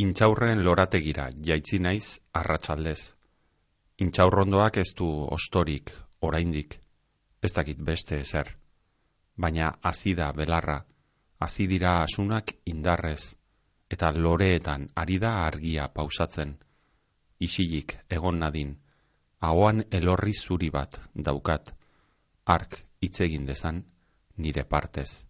Intxaurren lorategira jaitzi naiz arratsaldez. Intxaurrondoak ez du ostorik, oraindik, ez dakit beste ezer. Baina hasi da belarra, hasi dira asunak indarrez, eta loreetan ari da argia pausatzen. Isilik egon nadin, ahoan elorri zuri bat daukat, ark hitz egin dezan nire partez.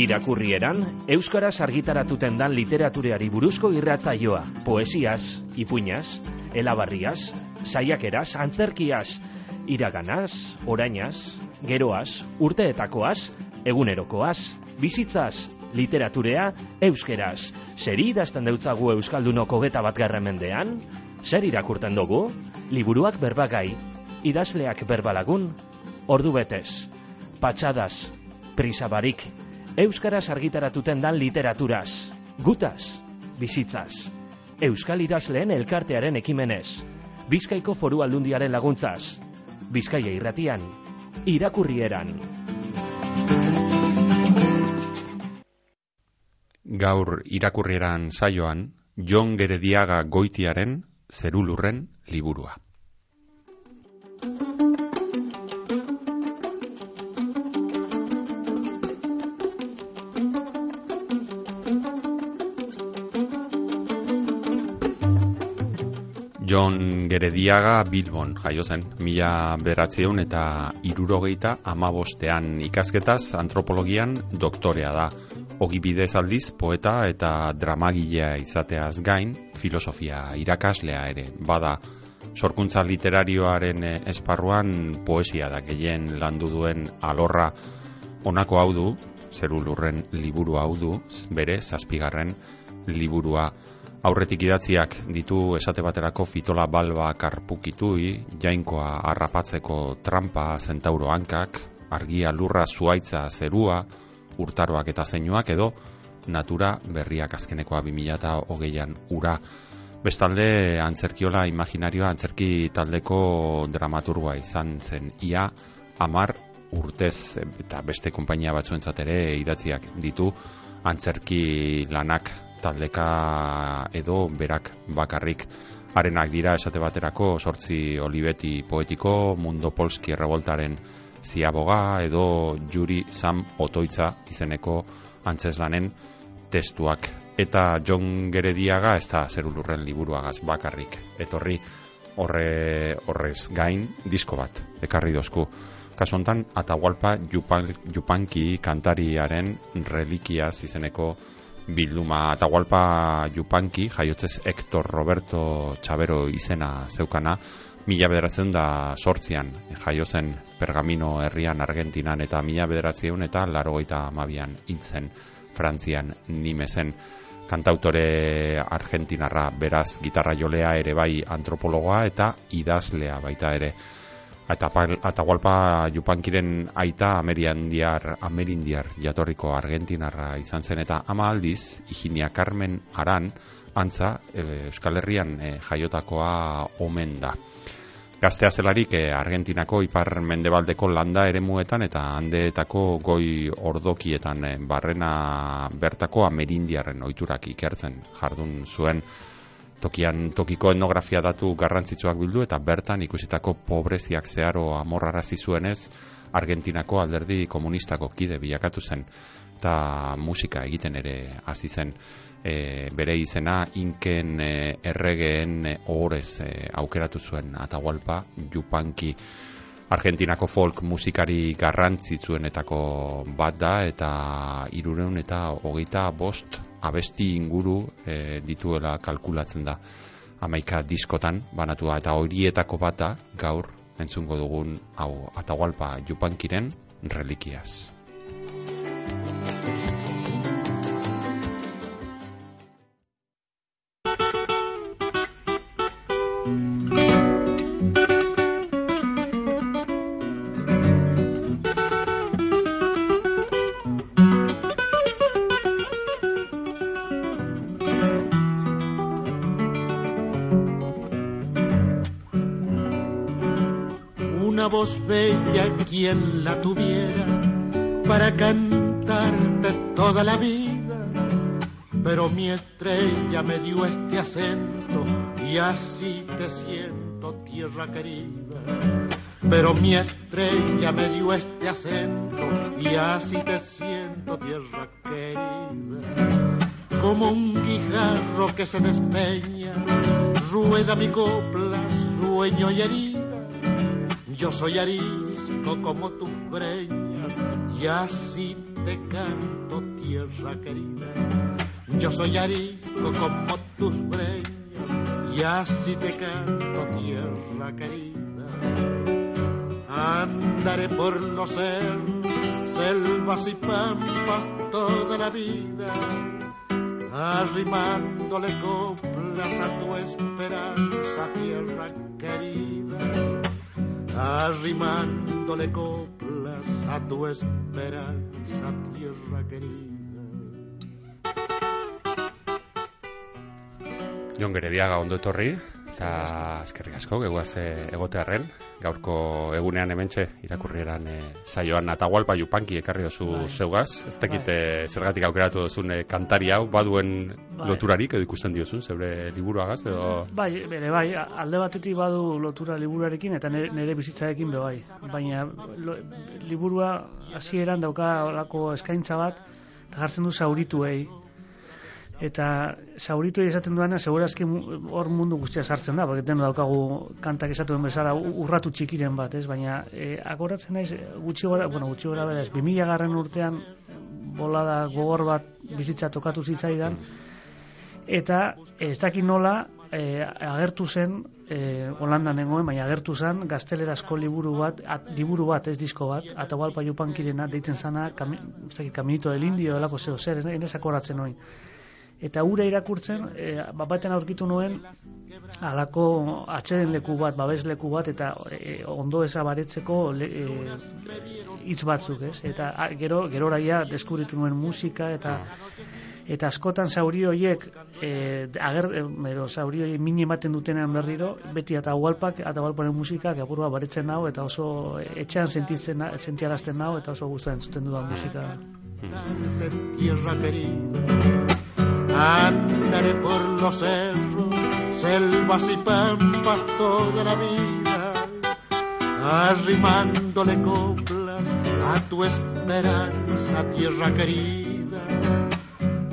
Irakurrieran, Euskaraz argitaratuten dan literatureari buruzko irrataioa, poesiaz, ipuñaz, elabarriaz, saiakeraz, antzerkiaz, iraganaz, orainaz, geroaz, urteetakoaz, egunerokoaz, bizitzaz, literaturea, euskeraz. Zer idazten deutzagu Euskaldunoko geta bat mendean? Zer irakurten dugu? Liburuak berbagai, idazleak berbalagun, ordu betez, patxadas, prisabarik, Euskaraz argitaratuten dan literaturaz, gutaz, bizitzaz, Euskal idazleen elkartearen ekimenez, Bizkaiko foru aldundiaren laguntzaz, Bizkaia irratian, irakurrieran. Gaur irakurrieran saioan, Jon Gerediaga goitiaren zerulurren liburua. Jon Gerediaga Bilbon jaio zen, mila beratzeun eta irurogeita amabostean ikasketaz antropologian doktorea da. Ogi bidez aldiz, poeta eta dramagilea izateaz gain, filosofia irakaslea ere. Bada, sorkuntza literarioaren esparruan poesia da gehien landu duen alorra honako hau du, zerulurren liburu hau du, bere zazpigarren liburua aurretik idatziak ditu esate baterako fitola balba karpukitui, jainkoa harrapatzeko trampa zentauro hankak, argia lurra zuaitza zerua, urtaroak eta zeinuak edo natura berriak azkenekoa 2008an ura. Bestalde, antzerkiola imaginarioa antzerki taldeko dramaturgoa izan zen ia, amar urtez eta beste konpainia batzuentzat ere idatziak ditu antzerki lanak taldeka edo berak bakarrik. Arenak dira esate baterako sortzi olibeti poetiko mundo polski revoltaren ziaboga edo juri sam otoitza izeneko antzeslanen testuak. Eta John Gerediaga ez da zerulurren liburuagaz bakarrik. Etorri horre horrez gain disko bat ekarri dozku. Kasu hontan Atahualpa Yupanki kantariaren relikiaz izeneko bilduma Atahualpa Yupanki, jaiotzez Hector Roberto Chavero izena zeukana, mila bederatzen da sortzian, jaiozen Pergamino herrian Argentinan eta mila bederatzen eta larogeita mabian hiltzen Frantzian nimezen kantautore argentinarra beraz gitarra jolea ere bai antropologoa eta idazlea baita ere eta Atahualpa Yupankiren aita Ameriandiar Amerindiar jatorriko Argentinarra izan zen eta ama aldiz Higinia Carmen Aran antza e, Euskal Herrian e, jaiotakoa omen da. Gaztea zelarik e, Argentinako ipar mendebaldeko landa eremuetan eta handeetako goi ordokietan e, barrena bertako Amerindiarren ohiturak ikertzen jardun zuen tokian tokiko etnografia datu garrantzitsuak bildu eta bertan ikusitako pobreziak zeharo amorrarazi zuenez Argentinako alderdi komunistako kide bilakatu zen eta musika egiten ere hasi zen. E, bere izena inken e, erregeen e, ohorez e, aukeratu zuen Atahualpa Yupanqui Argentinako folk musikari garrantzitsuenetako bat da eta irureun eta hogeita bost abesti inguru e, dituela kalkulatzen da amaika diskotan banatua eta horietako bata gaur entzungo dugun hau atagualpa jupankiren relikiaz. Y así te siento, tierra querida. Pero mi estrella me dio este acento y así te siento, tierra querida. Como un guijarro que se despeña, rueda mi copla, sueño y herida. Yo soy arisco como tus breñas y así te canto, tierra querida. Yo soy arisco como tus breñas y así te canto, tierra querida. Andaré por los cerros, selvas y pampas toda la vida, arrimándole coplas a tu esperanza, tierra querida, arrimándole coplas a tu esperanza, tierra querida. Jon Gerediaga ondo etorri, eta eskerrik asko, geguaz egotearren, gaurko egunean hementxe irakurrieran e, saioan Atahualpa Yupanki ekarri dozu Bai. zeugaz, ez dakit Bai. eh, zergatik aukeratu duzun eh, kantari hau, baduen Bai. loturarik edo ikusten diozun, zeure liburuagaz, edo... Bai, bere bai, alde batetik badu lotura liburuarekin eta nire, nire bizitzarekin be bai. Baina lo, liburua hasieran dauka olako eskaintza bat, eta jartzen du zaurituei. Eta zaurituei esaten duana, segurazki hor mundu guztia sartzen da, porque deno daukagu kantak esaten bezala urratu txikiren bat, ez? Baina e, agoratzen naiz, gutxi gora, bueno, gutxi gora bera ez, 2000 garren urtean bolada gogor bat bizitza tokatu zitzaidan, eta ez dakit nola e, agertu zen e, Holandan nengoen, baina agertu zen gaztelerazko liburu bat, at, liburu bat, ez disko bat, Atahualpa Yupankirena deitzen zana, kami, ez dakit, Caminito del Indio, delako zeo zer, ez ez akoratzen noin. Eta ura irakurtzen, e, bat batean aurkitu nuen, alako atxeden leku bat, babes leku bat, eta e, ondo ezabaretzeko le, e, hitz batzuk, ez? Eta a, gero, geroraia deskubritu nuen musika, eta eta askotan zauri horiek e, ager, e, edo zauri horiek mini ematen dutenean berriro beti eta ualpak eta ualparen musikak apurua baretzen nau eta oso etxean sentitzen sentiarazten nau eta oso gustu entzuten dudan musika tierra querida. Andaré por los cerros, selvas y pampas toda la vida, arrimándole coplas a tu esperanza, tierra querida,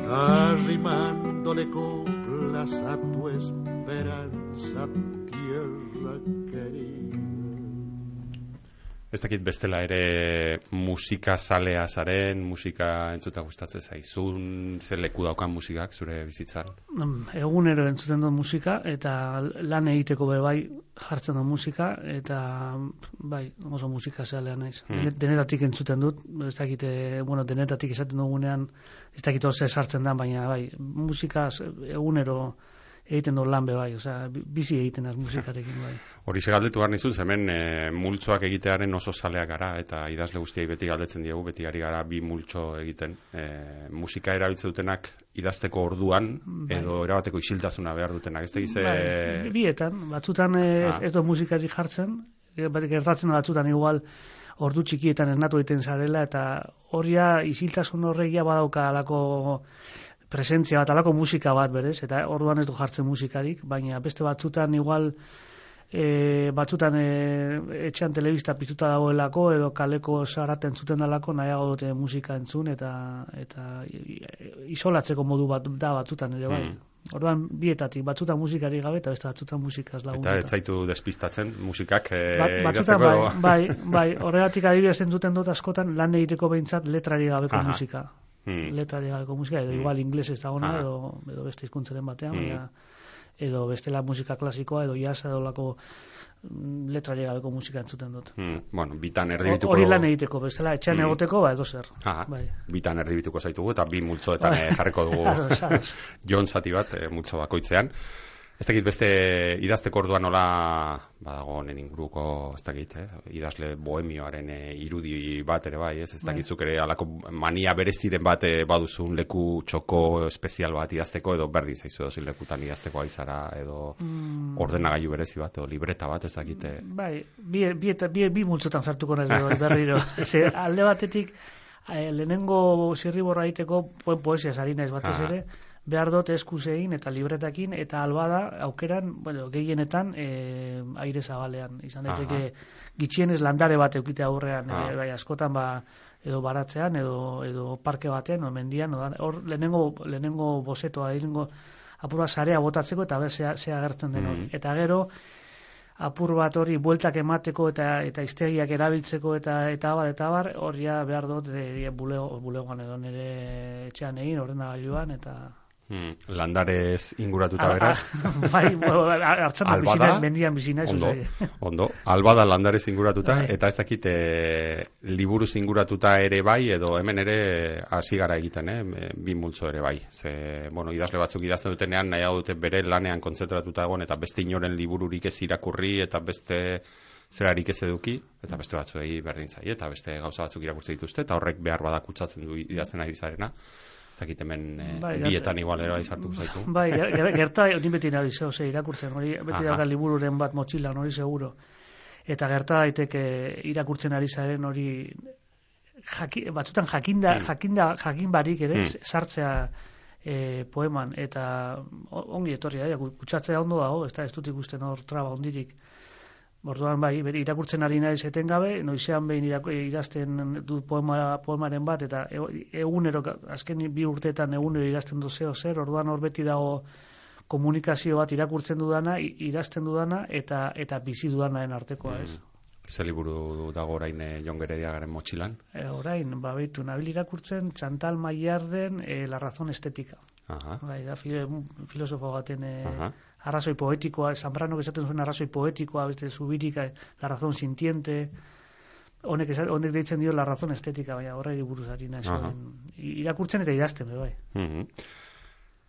arrimándole coplas a tu esperanza, tierra querida. Ez dakit bestela ere musika zalea zaren, musika entzuta gustatzen zaizun, ze leku daukan musikak zure bizitzan. Mm, egunero entzuten dut musika eta lan egiteko be bai jartzen dut musika eta bai oso musika zalea naiz Hmm. denetatik entzuten dut ez dakit eh, bueno denetatik esaten dugunean ez dakit oso sartzen da baina bai musika egunero egiten dut lan bai osea bi- bizi egiten az musikarekin bai Hori ze galdetu behar nizun, hemen e, multzoak egitearen oso zaleak gara, eta idazle guztiai beti galdetzen diegu, beti ari gara bi multzo egiten. E, musika erabiltzen dutenak idazteko orduan, Bai. edo erabateko isiltasuna behar dutenak. Ez tegize... Bai, bietan, batzutan eh, ez, Ah. ez dut musikari jartzen, gertatzen batzutan igual ordu txikietan esnatu egiten zarela, eta horria isiltasun horregia badauka alako presentzia bat, alako musika bat berez, eta orduan ez du jartzen musikarik, baina beste batzutan igual e, batzutan e, etxean telebista piztuta dagoelako edo kaleko saraten zuten dalako nahiago dute musika entzun eta eta isolatzeko modu bat da batzutan ere bai. Mm. Orduan bietatik, batzutan musikari gabe eta beste batzutan musikaz Eta lagunduta. ez zaitu despistatzen musikak e, Bat, batzutan bai, edo- bai, bai, horregatik adibidez entzuten dut askotan lan egiteko behintzat letrari gabeko Aha. musika. Hmm. Letrari gabeko musika, edo Mm. igual inglesez dagoena, Aha. edo, edo beste hizkuntzaren batean, Mm. baina edo bestela musika klasikoa, edo jazza edo lako mm, letrari gabeko musika entzuten dut. Hmm, bueno, bitan erdibituko... Hori lan egiteko, bestela etxean Mm. egoteko, ba, edo zer. Aha, Bai. bitan erdibituko zaitugu eta bi multzoetan Bai. eh, jarriko dugu. Jon zati bat eh, multzo bakoitzean. Ez dakit beste idazteko orduan nola badago honen inguruko, ez dakit, eh? idazle bohemioaren eh, irudi bat ere bai, ez? Ez Bai. dakitzuk ere alako mania bereziren bat eh, baduzun leku txoko espezial bat idazteko edo berdin zaizu edo lekutan idazteko aizara edo Mm. ordenagailu berezi bat edo libreta bat, ez dakit. eh, Bai, bi, bi, eta, bi, bi multzotan sartuko naiz gero, berriro. Ze, alde batetik, eh, lehenengo zirriborra egiteko po, poesia ari naiz batez ere, behar dut eskuz egin eta libretakin eta albada aukeran, bueno, gehienetan e, aire zabalean. Izan daiteke gitxienez landare bat eukite aurrean, e, bai, askotan ba, edo baratzean, edo, edo parke batean, o mendian, hor lehenengo, lehenengo bosetoa, lehenengo apurua sarea botatzeko eta be, zea, zea agertzen den hori. Mhm. Eta gero, apur bat hori bueltak emateko eta eta iztegiak erabiltzeko eta eta abar eta abar hor ja behar dut e, bulego, bulegoan edo nire etxean egin ordenagailuan eta Hmm, landarez inguratuta A- beraz. a- bai, hartzen da bizina, mendian bizina Ondo, ondo. Alba da landarez inguratuta, Bai. eta ez dakit e, liburuz inguratuta ere bai, edo hemen ere hasi gara egiten, eh? bi multzo ere bai. Ze, bueno, idazle batzuk idazten dutenean nahi dute bere lanean konzentratuta egon, eta beste inoren libururik ez irakurri, eta beste zerarik ez eduki, eta beste batzuei berdin zaie, eta beste gauza batzuk irakurtzen dituzte, eta horrek behar badak kutsatzen du idazten ari zarena. Ez dakit hemen e, Bai, bietan igual ere bai sartu zaitu. Bai, ger- ger- gerta hori beti nahi zeo, ze irakurtzen, hori beti Aha. daga libururen bat motxilan hori seguro. Eta gerta daiteke irakurtzen ari zaren hori jaki, batzutan jakinda, Mm. jakinda, jakin barik ere, Mm. sartzea e, poeman, eta ongi etorri da, kutsatzea ondo dago, ez da, ez dut ikusten hor traba ondirik. Orduan bai, irakurtzen ari naiz etengabe, noizean behin idazten du poema, poemaren bat, eta e- egunero, azken bi urteetan egunero idazten du zeo zer, orduan hor beti dago komunikazio bat irakurtzen dudana, i- idazten dudana, eta eta bizi dudanaren artekoa, ez? Ze liburu dago orain e, Jon Gerediagaren motxilan? E, orain, babitu, nabil irakurtzen, Chantal Maillarden e, La razón estética. Aha. Bai, da filo, filosofo baten e, Aha. Arrazoi poetikoa, Zambrano esaten zuen arrazoi poetikoa, beste zubirika, la razón sintiente, honek, esa- honek deitzen dio la razón estética, baina horregi buruz ari naiz. Orain. I- Irakurtzen eta idazten, bai. Mhm.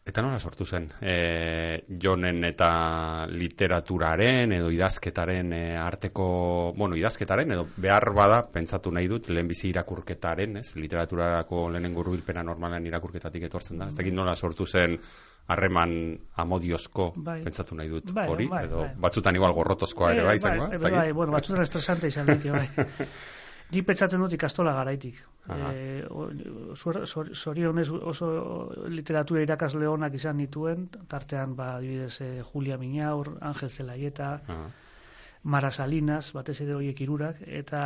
Eta nola sortu zen? E, jonen eta literaturaren edo idazketaren e, arteko, bueno, idazketaren edo behar bada, pentsatu nahi dut, lehenbizi irakurketaren, ez? Literaturarako lehenengo hurbilpena normalen irakurketatik etortzen da. Ez dakit nola sortu zen harreman amodiozko, Bai. pentsatu nahi dut, Bai, hori, bai, edo bai. batzutan igual gorrotozkoa ere, Eh, bai, izango, bai, bai, bueno, batzutan estresante izan daite, bai. Ni pentsatzen dut ikastola garaitik. E, zorionez oso literatura irakasle onak izan nituen, tartean, ba, adibidez, eh, Julia Miñaur, Ángel Zelaieta, Aha. Mara Salinas, batez ere horiek hirurak eta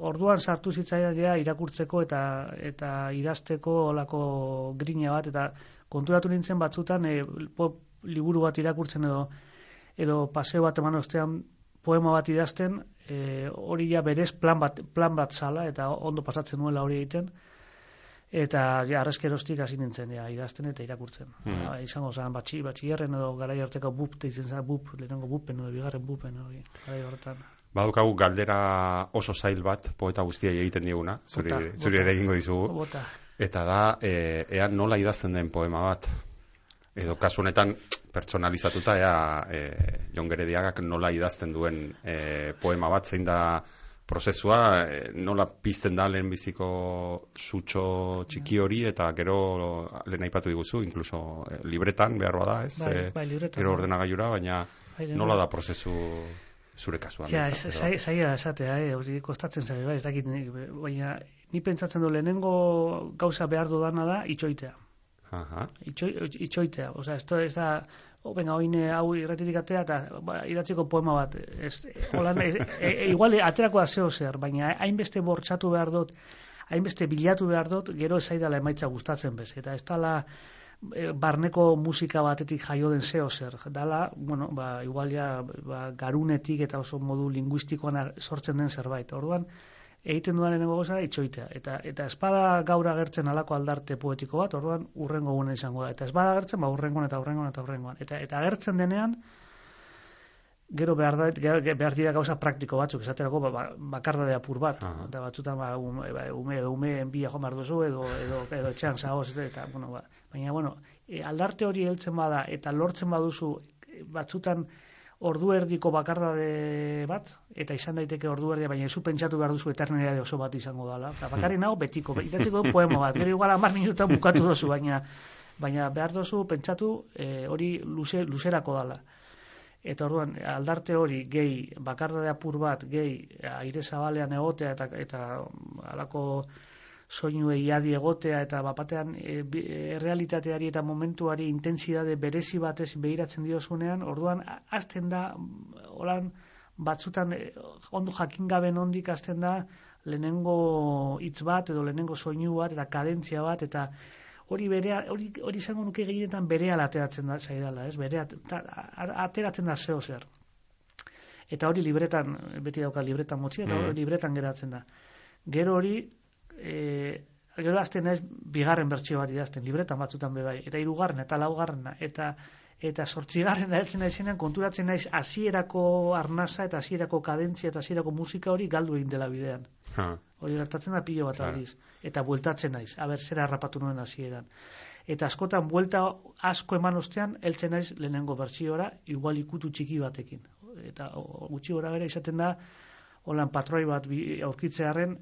orduan sartu zitzaidan ja irakurtzeko eta eta idazteko olako grina bat eta konturatu nintzen batzutan e, po, liburu bat irakurtzen edo edo paseo bat eman ostean poema bat idazten e, hori ja berez plan bat, plan bat zala eta ondo pasatzen nuela hori egiten eta ja arrezkerostik hasi nintzen ja, idazten eta irakurtzen. Mhm. Ba, izango zen batxi, batxillerren edo garai arteko bup, deitzen zen bup, lehenengo bupen edo bigarren bupen hori, garai horretan. Badukagu galdera oso zail bat, poeta guztiai egiten diguna, zuri, Bota, zuri bota. ere egingo dizugu. Bota. Eta da, e, ea nola idazten den poema bat. Edo kasu honetan, pertsonalizatuta, ea e, Jon Gerediagak nola idazten duen e, poema bat, zein da prozesua, e, nola pizten da lehenbiziko sutxo txiki hori, eta gero lehen aipatu diguzu, incluso e, libretan behar bada, ez? Bai, E, bai, libretan, Gero bai. ordenagailura, baina Bai, nola da prozesu zure kasuan? Ja, zaila da esatea, eh, hori kostatzen zaio, bai, ez dakit, baina ni pentsatzen du lehenengo gauza behar dudana da itxoitea. Aha. Itxoi, itxoitea, osea, esto ez da, o, venga, oin eh, hau irratitik atea eta ba, idatziko poema bat. Ez, holan, ez, e, e, igual aterako da zeo zer, baina hainbeste bortxatu behar dut, hainbeste bilatu behar dut, gero ez zaidala emaitza gustatzen bez. Eta ez dala e, barneko musika batetik jaio den zeo zer. Dala, bueno, ba, igual ja, ba, garunetik eta oso modu linguistikoan sortzen den zerbait. Orduan, egiten lehenengo gauza da itxoitea. Eta, eta espada gaur agertzen alako aldarte poetiko bat, orduan urrengo gune izango da. Eta espada agertzen, ba, urrengoan eta urrengoan eta urrengoan. Eta, eta agertzen denean, gero behar, da, behar dira gauza praktiko batzuk, esaterako ba, ba, bakardade apur bat. Aha. Eta batzutan ba, ume, ba, ume edo ume enbia joan behar duzu, edo, edo, edo etxean zagoz, eta, bueno, ba, baina, bueno, e, aldarte hori heltzen bada, eta lortzen baduzu, e, batzutan ordu erdiko bakardade bat, eta izan daiteke ordu erdia, baina zu pentsatu behar duzu eternidade oso bat izango dela. Eta bakarri nago betiko, idatziko dut poema bat, gero igual amar minutan bukatu duzu, baina baina behar duzu pentsatu e, hori luze, luzerako dala. Eta orduan, aldarte hori gehi, bakardade apur bat, gehi, aire zabalean egotea eta, eta alako soinuei adi egotea eta bapatean e, bi- e, errealitateari eta momentuari intensidade berezi batez behiratzen diozunean, orduan hasten da holan batzutan e, ondo jakin gabe nondik hasten da lehenengo hitz bat edo lehenengo soinu bat eta kadentzia bat eta hori berea hori hori izango nuke gehienetan berehala ateratzen da zaidala, ez? Berea ateratzen da zeo zer. Eta hori libretan beti dauka libretan motzi eta Mm. hori libretan geratzen da. Gero hori e, gero hasten naiz bigarren bertsio bat idazten libretan batzutan be bai eta hirugarren eta laugarrena eta eta sortzigarren heltzen naizenean konturatzen naiz hasierako arnasa eta hasierako kadentzia eta hasierako musika hori galdu egin dela bidean. Ha. Hori gertatzen da pilo bat aldiz. Eta bueltatzen naiz. Aber, zera harrapatu nuen hasieran. Eta askotan buelta asko eman ostean, heltzen naiz lehenengo bertsiora, igual ikutu txiki batekin. Eta gutxi gora bera izaten da, holan patroi bat aurkitzearen,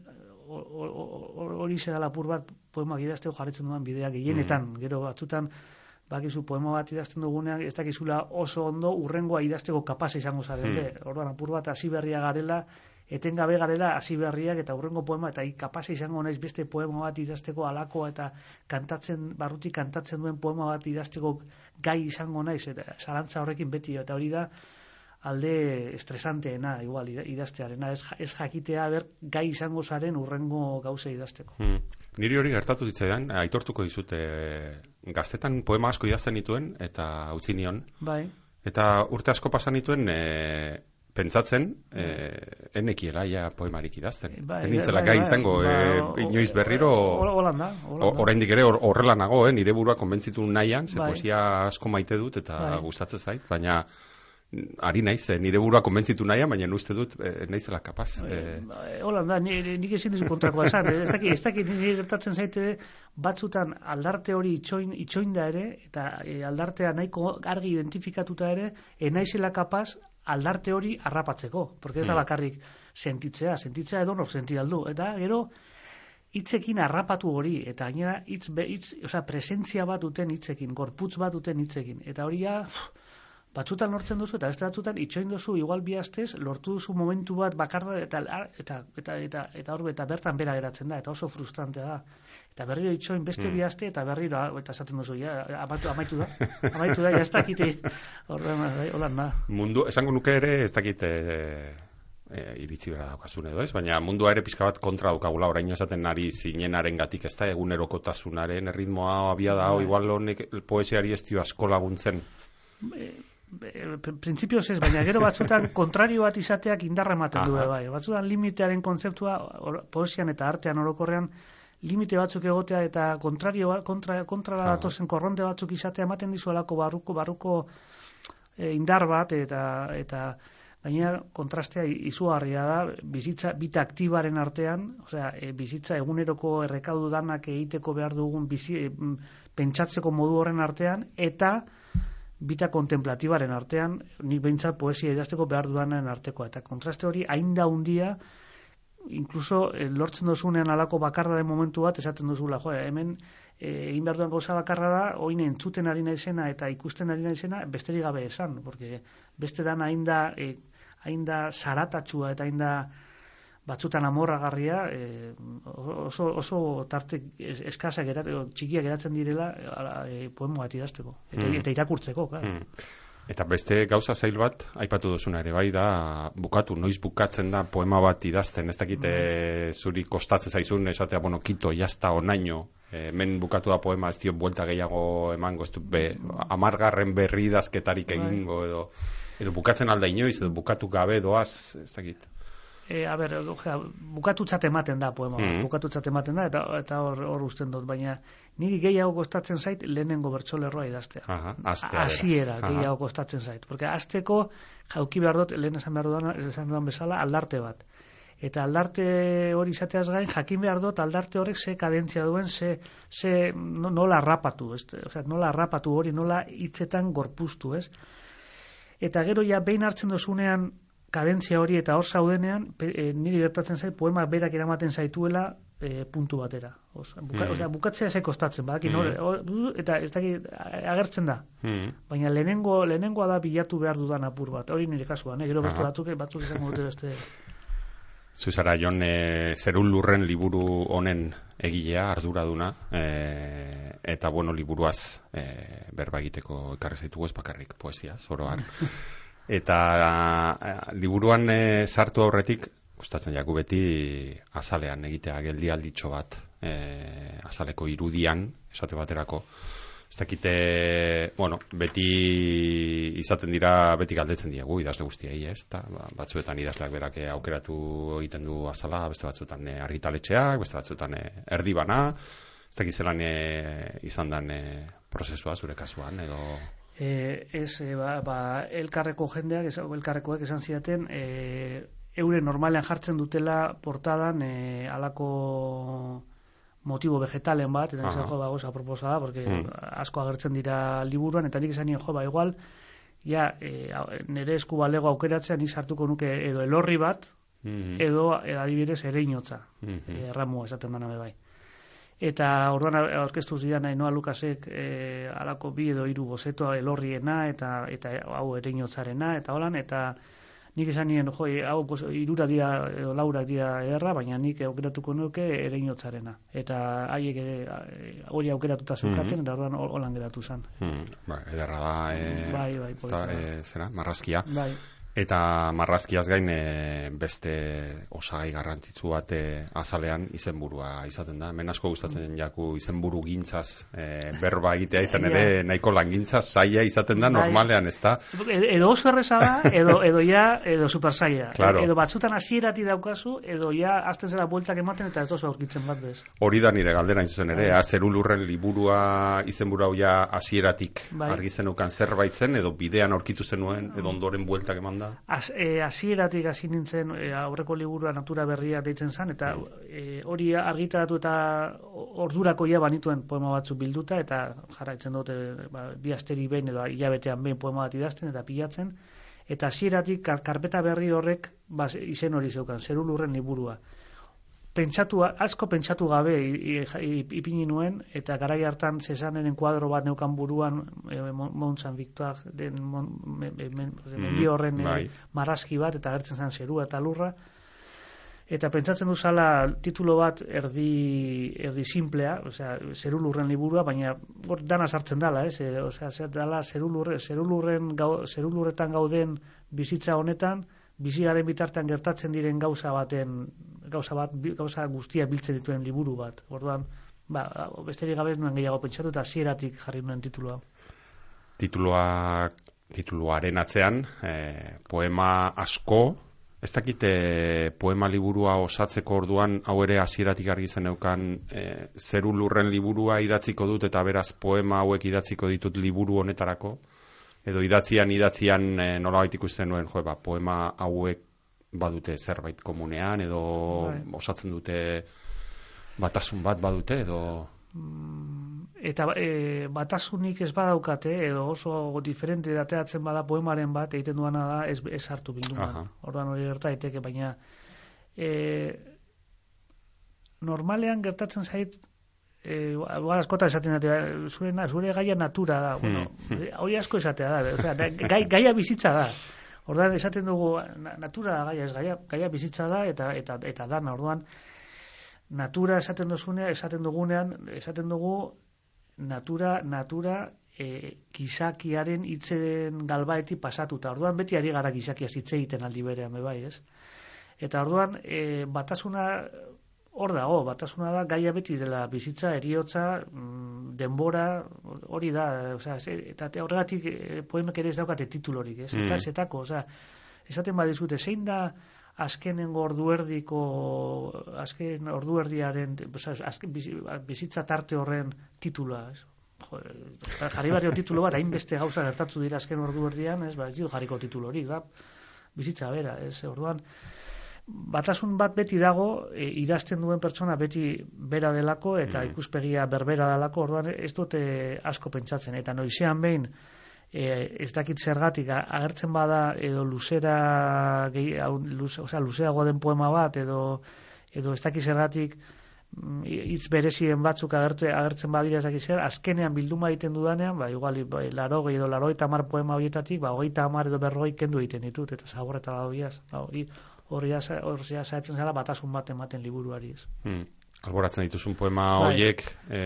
hori zera lapur bat poemak idazteko jarretzen duan bidea gehienetan. Gero batzutan, bakizu poema bat idazten dugunean, ez dakizula oso ondo urrengoa idazteko kapasa izango zaren. Be. Orduan apur bat hasi berria garela, etengabe garela hasi berriak eta urrengo poema eta kapasa izango naiz beste poema bat idazteko alakoa eta kantatzen barrutik kantatzen duen poema bat idazteko gai izango naiz eta zalantza horrekin beti eta hori da alde estresanteena igual ida- idaztearena ez, ez jakitea ber gai izango zaren urrengo gauza idazteko Hmm. Niri hori gertatu ditzaidan, aitortuko dizut, e, gaztetan poema asko idazten nituen, eta utzi nion, bai eta urte asko pasan nituen e, pentsatzen, e, enekiela ja poemarik idazten. bai, Enintzela bai, gai bai, izango, ba, e, inoiz berriro, Hola, holan da, oraindik ere hor- horrela nago, eh, nire burua konbentzitu nahian, ze Bai. poesia asko maite dut, eta Bai. gustatzen zait, baina ari naiz, eh, nire burua konbentzitu nahian, baina uste dut, e, naizela kapaz. E, Hola, da, ni- nik ezin dizu kontrakoa esan, ez dakit, ez dakit nire gertatzen zaite batzutan aldarte hori itxoin, itxoin da ere, eta e, aldartea nahiko argi identifikatuta ere, enaizela kapaz aldarte hori harrapatzeko, porque ez da Mm. bakarrik sentitzea, sentitzea edo nor senti aldu, eta gero hitzekin harrapatu hori, eta gainera hitz, hitz, osea, presentzia bat duten hitzekin, gorputz bat duten hitzekin, eta hori ja, pff, batzutan lortzen duzu eta beste batzutan itxoin duzu igual bi astez lortu duzu momentu bat bakarra eta eta eta eta eta hor eta bertan bera geratzen da eta oso frustrantea da eta berriro itxoin beste Mm. bi aste eta berriro ah, eta esaten duzu ja amaitu amaitu da amaitu da ja ez dakite horren bai, da mundu, esango nuke ere, ez dakit e, e, iritzi bera daukazun edo ez, baina mundua ere pixka bat kontra daukagula orain esaten ari zinenaren gatik, ez da, egunerokotasunaren erritmoa abia da, Bai. igual honek poesiari ez dio asko laguntzen. Pr- printzipioz ez, baina gero batzutan kontrario bat izateak indarra ematen du bai. Batzutan limitearen kontzeptua or- poesian eta artean orokorrean limite batzuk egotea eta kontrario kontra kontra datozen korronte batzuk izatea ematen dizu alako barruko barruko eh, indar bat eta eta gainera kontrastea izugarria da bizitza bita aktibaren artean, osea, e, bizitza eguneroko errekaudu danak egiteko behar dugun bizi, e, pentsatzeko modu horren artean eta bita kontemplatibaren artean, nik behintzat poesia idazteko behar dudanen artekoa. Eta kontraste hori hain da hundia, incluso eh, lortzen dozunean alako bakardaren momentu bat esaten duzula, jo, hemen eh, egin behar duen gauza bakarra da, oin entzuten ari naizena eta ikusten ari naizena, besterik gabe esan, porque beste dan hain da, eh, hain da saratatxua eta hain da batzutan amorragarria eh, oso, oso tarte es- eskasa gerat, txikia geratzen direla eh, poema bat idazteko eta, Mm. eta irakurtzeko, claro. Hmm. Eta beste gauza zail bat, aipatu duzuna ere, bai da, bukatu, noiz bukatzen da poema bat idazten, ez dakite zuri kostatzen zaizun, esatea, bueno, kito, jazta, onaino, eh, hemen bukatu da poema, ez dio, buelta gehiago emango, ez du, be, amargarren berri idazketarik Bai. egingo, edo, edo bukatzen alda inoiz, edo bukatu gabe doaz, ez dakit. E, a ber, bukatutzat ematen da poema, mm. bukatutzat ematen da, eta eta hor, hor usten dut, baina niri gehiago kostatzen zait lehenengo bertsolerroa idaztea. Hasiera gehiago kostatzen zait. Porque hasteko jauki behar dut, lehen esan behar dudan, esan dudan bezala, aldarte bat. Eta aldarte hori izateaz gain, jakin behar dut aldarte horrek ze kadentzia duen, ze, ze no- nola harrapatu, ez? Osea, nola harrapatu hori, nola hitzetan gorpuztu, ez? Eta gero ja behin hartzen dozunean kadentzia hori eta hor zaudenean, pe, e, niri gertatzen zait, poema berak eramaten zaituela e, puntu batera. Osea, buka, Mm. osea, bukatzea zai kostatzen, badaki, Mm. eta ez dakit, a- agertzen da. Hmm. Baina lehenengo, lehenengoa da bilatu behar dudan apur bat. Hori nire kasuan, eh? gero beste batzuk, batzuk izango dute beste... Zuzara, Jon, e, zerun lurren liburu honen egilea, arduraduna, e, eta bueno, liburuaz e, berba egiteko ekarri zaitugu ez bakarrik poesia, zoroan. eta e, liburuan e, sartu aurretik, gustatzen jaku beti azalean egitea geldi alditxo bat, e, azaleko irudian, esate baterako, ez dakite, bueno, beti izaten dira, beti galdetzen diegu idazle guztiei, ez? Ta, ba, batzuetan idazleak berak aukeratu egiten du azala, beste batzuetan argitaletxeak, beste batzuetan erdibana, ez dakit zelan e, izan dan e, prozesua zure kasuan, edo... E, ez, e, ba, ba, elkarreko jendeak, ez, elkarrekoek esan zidaten, e, eure normalean jartzen dutela portadan e, alako motibo vegetalen bat, eta nintzen jo, ba, goza proposa da, porque mm. asko agertzen dira liburuan, eta nik esan jo, ba, igual, ja, e, nire esku balego aukeratzea, nik sartuko nuke edo elorri bat, mm-hmm. edo e, adibidez ere inotza, mm -hmm. e, ramu esaten dana bai. Eta orduan aurkeztu zidan nahi noa Lukasek e, alako bi edo hiru bozetoa elorriena eta eta hau ere inotzarena eta holan eta nik esan nien, jo, hau pues, irura dira, edo laura dira erra, baina nik aukeratuko nuke ere inotzarena. Eta haiek hori aukeratuta zeukaten, mm -hmm. eta orduan holan geratu zen. Mm, ba, ederra da, e, bai, bai, esta, e, zera, marrazkia. Bai. Eta marrazkiaz gain e, beste osagai garrantzitsu bat e, azalean izenburua izaten da. Hemen asko gustatzen mm. jaku izenburu gintzaz e, berba egitea izan ere nahiko langintzaz saia izaten da bai. normalean, ez da? Edo oso erreza da, edo, edo ja, edo super saia. Claro. Edo batzutan hasierati daukazu, edo ja azten zera bueltak ematen eta ez dozu aurkitzen bat bez. Hori da nire galdera zuzen ere, bai. azeru lurren liburua izenburu hau ja hasieratik bai. argi zenukan zerbait zen, edo bidean aurkitu zenuen, edo ondoren bueltak Eh, hasieratik e, hasi nintzen e, aurreko liburua natura berria deitzen zen eta e, hori argitaratu eta ordurako ja banituen poema batzu bilduta eta jarraitzen dute ba, bi asteri behin edo hilabetean behin poema bat idazten eta pilatzen. Eta hasieratik kar karpeta berri horrek ba, izen hori zeukan, zeru lurren liburua pentsatu, asko pentsatu gabe ipini nuen, eta garai hartan zesanenen kuadro bat neukan buruan e, Montzan Victor den mon, me, mm, horren e, marrazki bat, eta gertzen zen zerua eta lurra, eta pentsatzen duzala titulo bat erdi, erdi simplea, osea, zeru lurren liburua, baina hor dana sartzen dala, ez? Osea, zer dala zeru, lurre, zeru, lurren, gau, zeru lurretan gauden bizitza honetan, biziaren bitartean gertatzen diren gauza baten gauza bat gauza guztia biltzen dituen liburu bat. Orduan, ba, besterik gabe nuen gehiago pentsatu eta hasieratik jarri nuen titulua. Titulua tituluaren atzean, eh, poema asko Ez dakite poema liburua osatzeko orduan hau ere hasieratik argi zeneukan e, zeru lurren liburua idatziko dut eta beraz poema hauek idatziko ditut liburu honetarako edo idatzian idatzian e, nolabait ikusten nuen jo ba, poema hauek badute zerbait komunean edo bai. osatzen dute batasun bat badute edo? Mm, eta e, batasunik ez badaukate edo oso diferente dateatzen bada poemaren bat egiten duana da ez, ez hartu bilduman orduan hori gerta daiteke baina e, normalean gertatzen zait eh askota esaten dute zure zure gaia natura da. Bueno hmm. hori asko esatea da o sea gai, gaia bizitza da. Orduan esaten dugu natura da gaia ez gaia gaia bizitza da eta eta eta da orduan natura esaten duzunea esaten dugunean esaten dugu natura natura e, gizakiaren hitzen galbaeti pasatuta. Orduan beti ari gara gizakia hitz egiten aldi berean bai ez? Eta orduan e, batasuna hor dago, batasuna da, gaia beti dela bizitza, eriotza, mm, denbora, hori da, oza, eta horregatik eh, poemek ere ez daukate titulorik, ez? Eta mm. zetako, oza, esaten badizute, zein da azkenen ordu erdiko, azken ordu erdiaren, oza, azken bizitza tarte horren titula, ez? jarri barrio titulo bat, hainbeste gauza gertatu dira azken ordu erdian, ez, ba, ez jarriko titulorik, da, bizitza bera, ez, orduan, batasun bat beti dago e, idazten duen pertsona beti bera delako eta mm. ikuspegia berbera delako. Orduan ez dute asko pentsatzen. Eta noizean behin e, ez dakit zergatik agertzen bada edo luzera gehi, luz, osea, luzeago den poema bat edo edo ez dakit zergatik mm, hitz berezien batzuk agerte, agertzen badira ez zer, azkenean bilduma egiten dudanean, ba, igual, ba, laro edo laro eta mar poema horietatik, ba, hogeita amar edo berroi kendu egiten ditut, eta zaborreta da ba, hori ja saiatzen zela batasun bat ematen liburuari ez. Hmm. Alboratzen dituzun poema Bai. horiek e,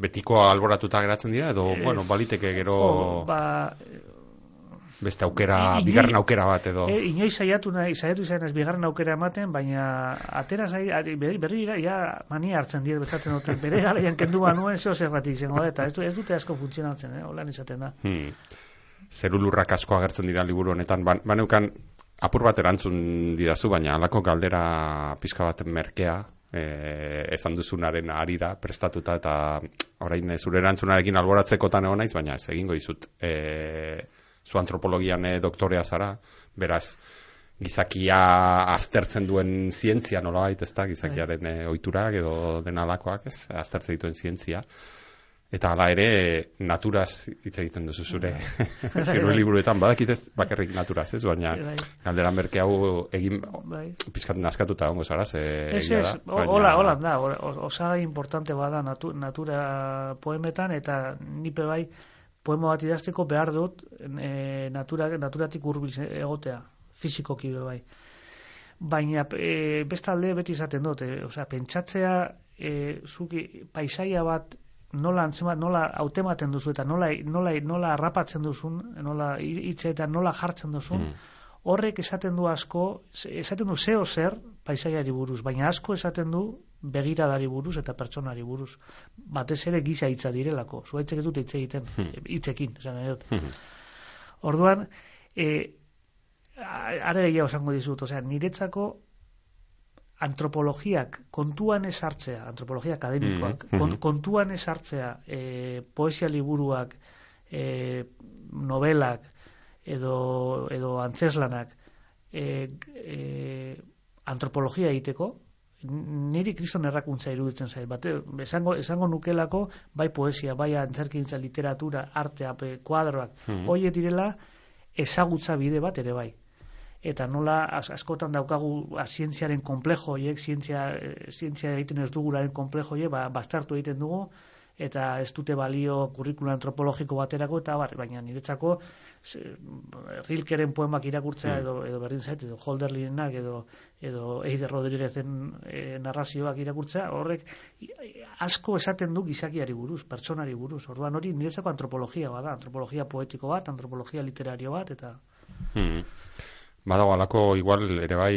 betikoa alboratuta geratzen dira edo Eh, bueno, baliteke gero Jo, ba, beste aukera, bigarren aukera bat edo. e, inoiz saiatu nahi, saiatu izan ez bigarren aukera ematen, baina atera zai, berri, berri ja mania hartzen dira, betzaten dute, bere garaian kendu banuen zeo zerratik izango da, eta ez, ez dute asko funtzionatzen, eh? holan izaten da. Hmm. Zerulurrak asko agertzen dira liburu honetan. Ba, baneukan apur bat erantzun didazu, baina halako galdera pizka bat merkea, e, esan duzunaren arira prestatuta eta orain eh, zure erantzunarekin alboratzekotan egon naiz, baina ez egingo dizut. E, zu antropologian e, doktorea zara, beraz gizakia aztertzen duen zientzia nolabait, ez da, gizakiaren e, ohiturak edo dena alakoak, ez, aztertzen dituen zientzia. Eta hala ere, naturaz hitz egiten duzu zure zure liburuetan, badakit ez bakarrik naturaz, ez? Baina Bai. galdera merke hau egin Bai. pizkat naskatuta ongo zara, ze Ez, egia da, hola, hola da, o- o- osagai importante bada natu, natura poemetan, eta nipe bai poema bat idazteko behar dut e, natura, naturatik hurbil egotea, fizikoki be bai. Baina e, bestalde beti izaten dut, e, osea, pentsatzea e, zuki paisaia bat nola antzema, nola hautematen duzu eta nola, nola, nola harrapatzen duzun, nola hitze eta nola jartzen duzun, Mm. horrek esaten du asko, esaten du zeo zer paisaiari buruz, baina asko esaten du begiradari buruz eta pertsonari buruz. Batez ere giza hitza direlako, zuaitzek ez dute hitz egiten, Hmm. hitzekin, esan nahi dut. Mhm. Orduan, e, are gehiago esango dizut, osea, niretzako antropologiak kontuan ez hartzea, antropologia akademikoak, kon- mhm. kontuan ez hartzea e, poesia liburuak, e, novelak, edo, edo antzeslanak, e, e, antropologia egiteko, niri kriston errakuntza iruditzen zait. Bate, esango, esango nukelako, bai poesia, bai antzerkintza, literatura, artea, kuadroak, Mhm. hoiek direla ezagutza bide bat ere bai. Eta nola as, askotan daukagu a, zientziaren komplejo horiek, zientzia, eh, zientzia egiten ez duguraren komplejo horiek, ba, bastartu egiten dugu, eta ez dute balio kurrikula antropologiko baterako, eta bar, baina niretzako Rilkeren poemak irakurtzea Mm. edo, edo berdin zait, edo Holderlinak edo, edo Eider Rodriguezen e, narrazioak irakurtzea, horrek asko esaten du gizakiari buruz, pertsonari buruz. Orduan hori niretzako antropologia bada, antropologia poetiko bat, antropologia literario bat, eta Hmm. Badago alako igual ere bai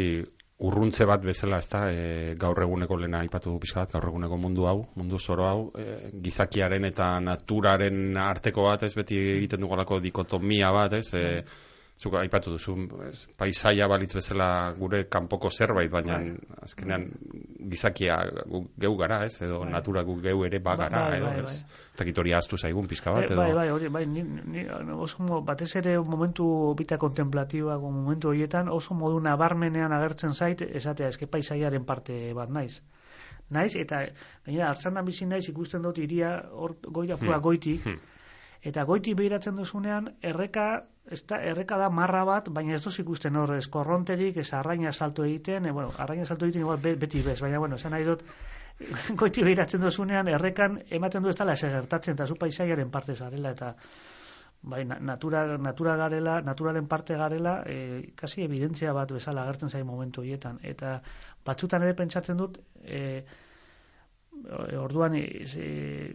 urruntze bat bezala, ez da, e, gaur eguneko lehena aipatu du pixka bat, gaur eguneko mundu hau, mundu zoro hau, e, gizakiaren eta naturaren arteko bat, ez? Beti egiten dugu alako dikotomia bat, ez, e, zuk aipatu duzu, ez, paisaia balitz bezala gure kanpoko zerbait, baina Bai. azkenean gizakia gu, geu gara, ez, edo Bai. natura gu geu ere bagara, Bai, edo, bai, ez, eta gitoria astu zaigun pixka bat, Eh, edo, bai, bai, hori, bai, ni, ni, oso batez ere momentu bita kontemplatiba, momentu horietan, oso modu nabarmenean agertzen zait, esatea, eske paisaiaren parte bat naiz. Naiz, eta gainera, hartzandan bizi naiz ikusten dut iria hor goira pura Hmm. goitik, Hmm. eta goiti behiratzen duzunean, erreka, ez da, erreka da marra bat, baina ez duz ikusten hor, ez korronterik, ez arraina salto egiten, e, bueno, arraina salto egiten igual be- beti bez, baina, bueno, esan nahi dut, goiti behiratzen duzunean, errekan ematen du ez dela gertatzen, eta zu paisaiaren parte zarela, eta bai, na- natura, natura garela, naturaren parte garela, e, kasi evidentzia bat bezala agertzen zain momentu horietan. Eta batzutan ere pentsatzen dut, e, orduan, e, e,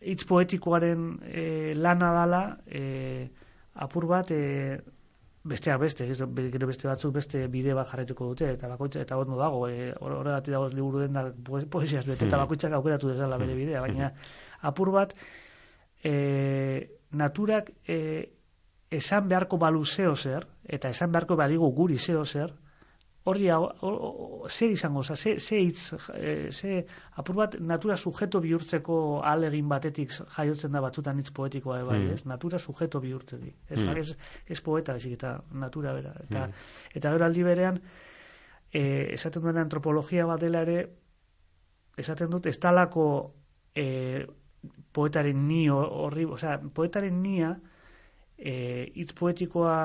hitz poetikoaren e, lana dala, e, apur bat, e, besteak beste, gero beste batzuk beste bide bat jarraituko dute, eta bakoitza, eta ondo dago, e, hor- horregatik dagoz liburu den da poesiaz bete, eta Hmm. bakoitzak aukeratu dezala bere bidea, baina apur bat, e, naturak e, esan beharko balu zeo zer, eta esan beharko baligu guri zeo zer, hori hau- hor- hor- zer izango, ze, ze hitz, e, ze apur bat natura sujeto bihurtzeko alegin batetik jaiotzen da batzutan hitz poetikoa bai, Mm. ez? Natura sujeto bihurtzetik. Ez, Mm. ez, ez poeta, baizik eta natura bera. Eta, Mm. eta gero aldi berean, e, esaten duen antropologia bat dela ere, esaten dut, ez talako e, poetaren ni horri, osea, poetaren nia, e, hitz poetikoa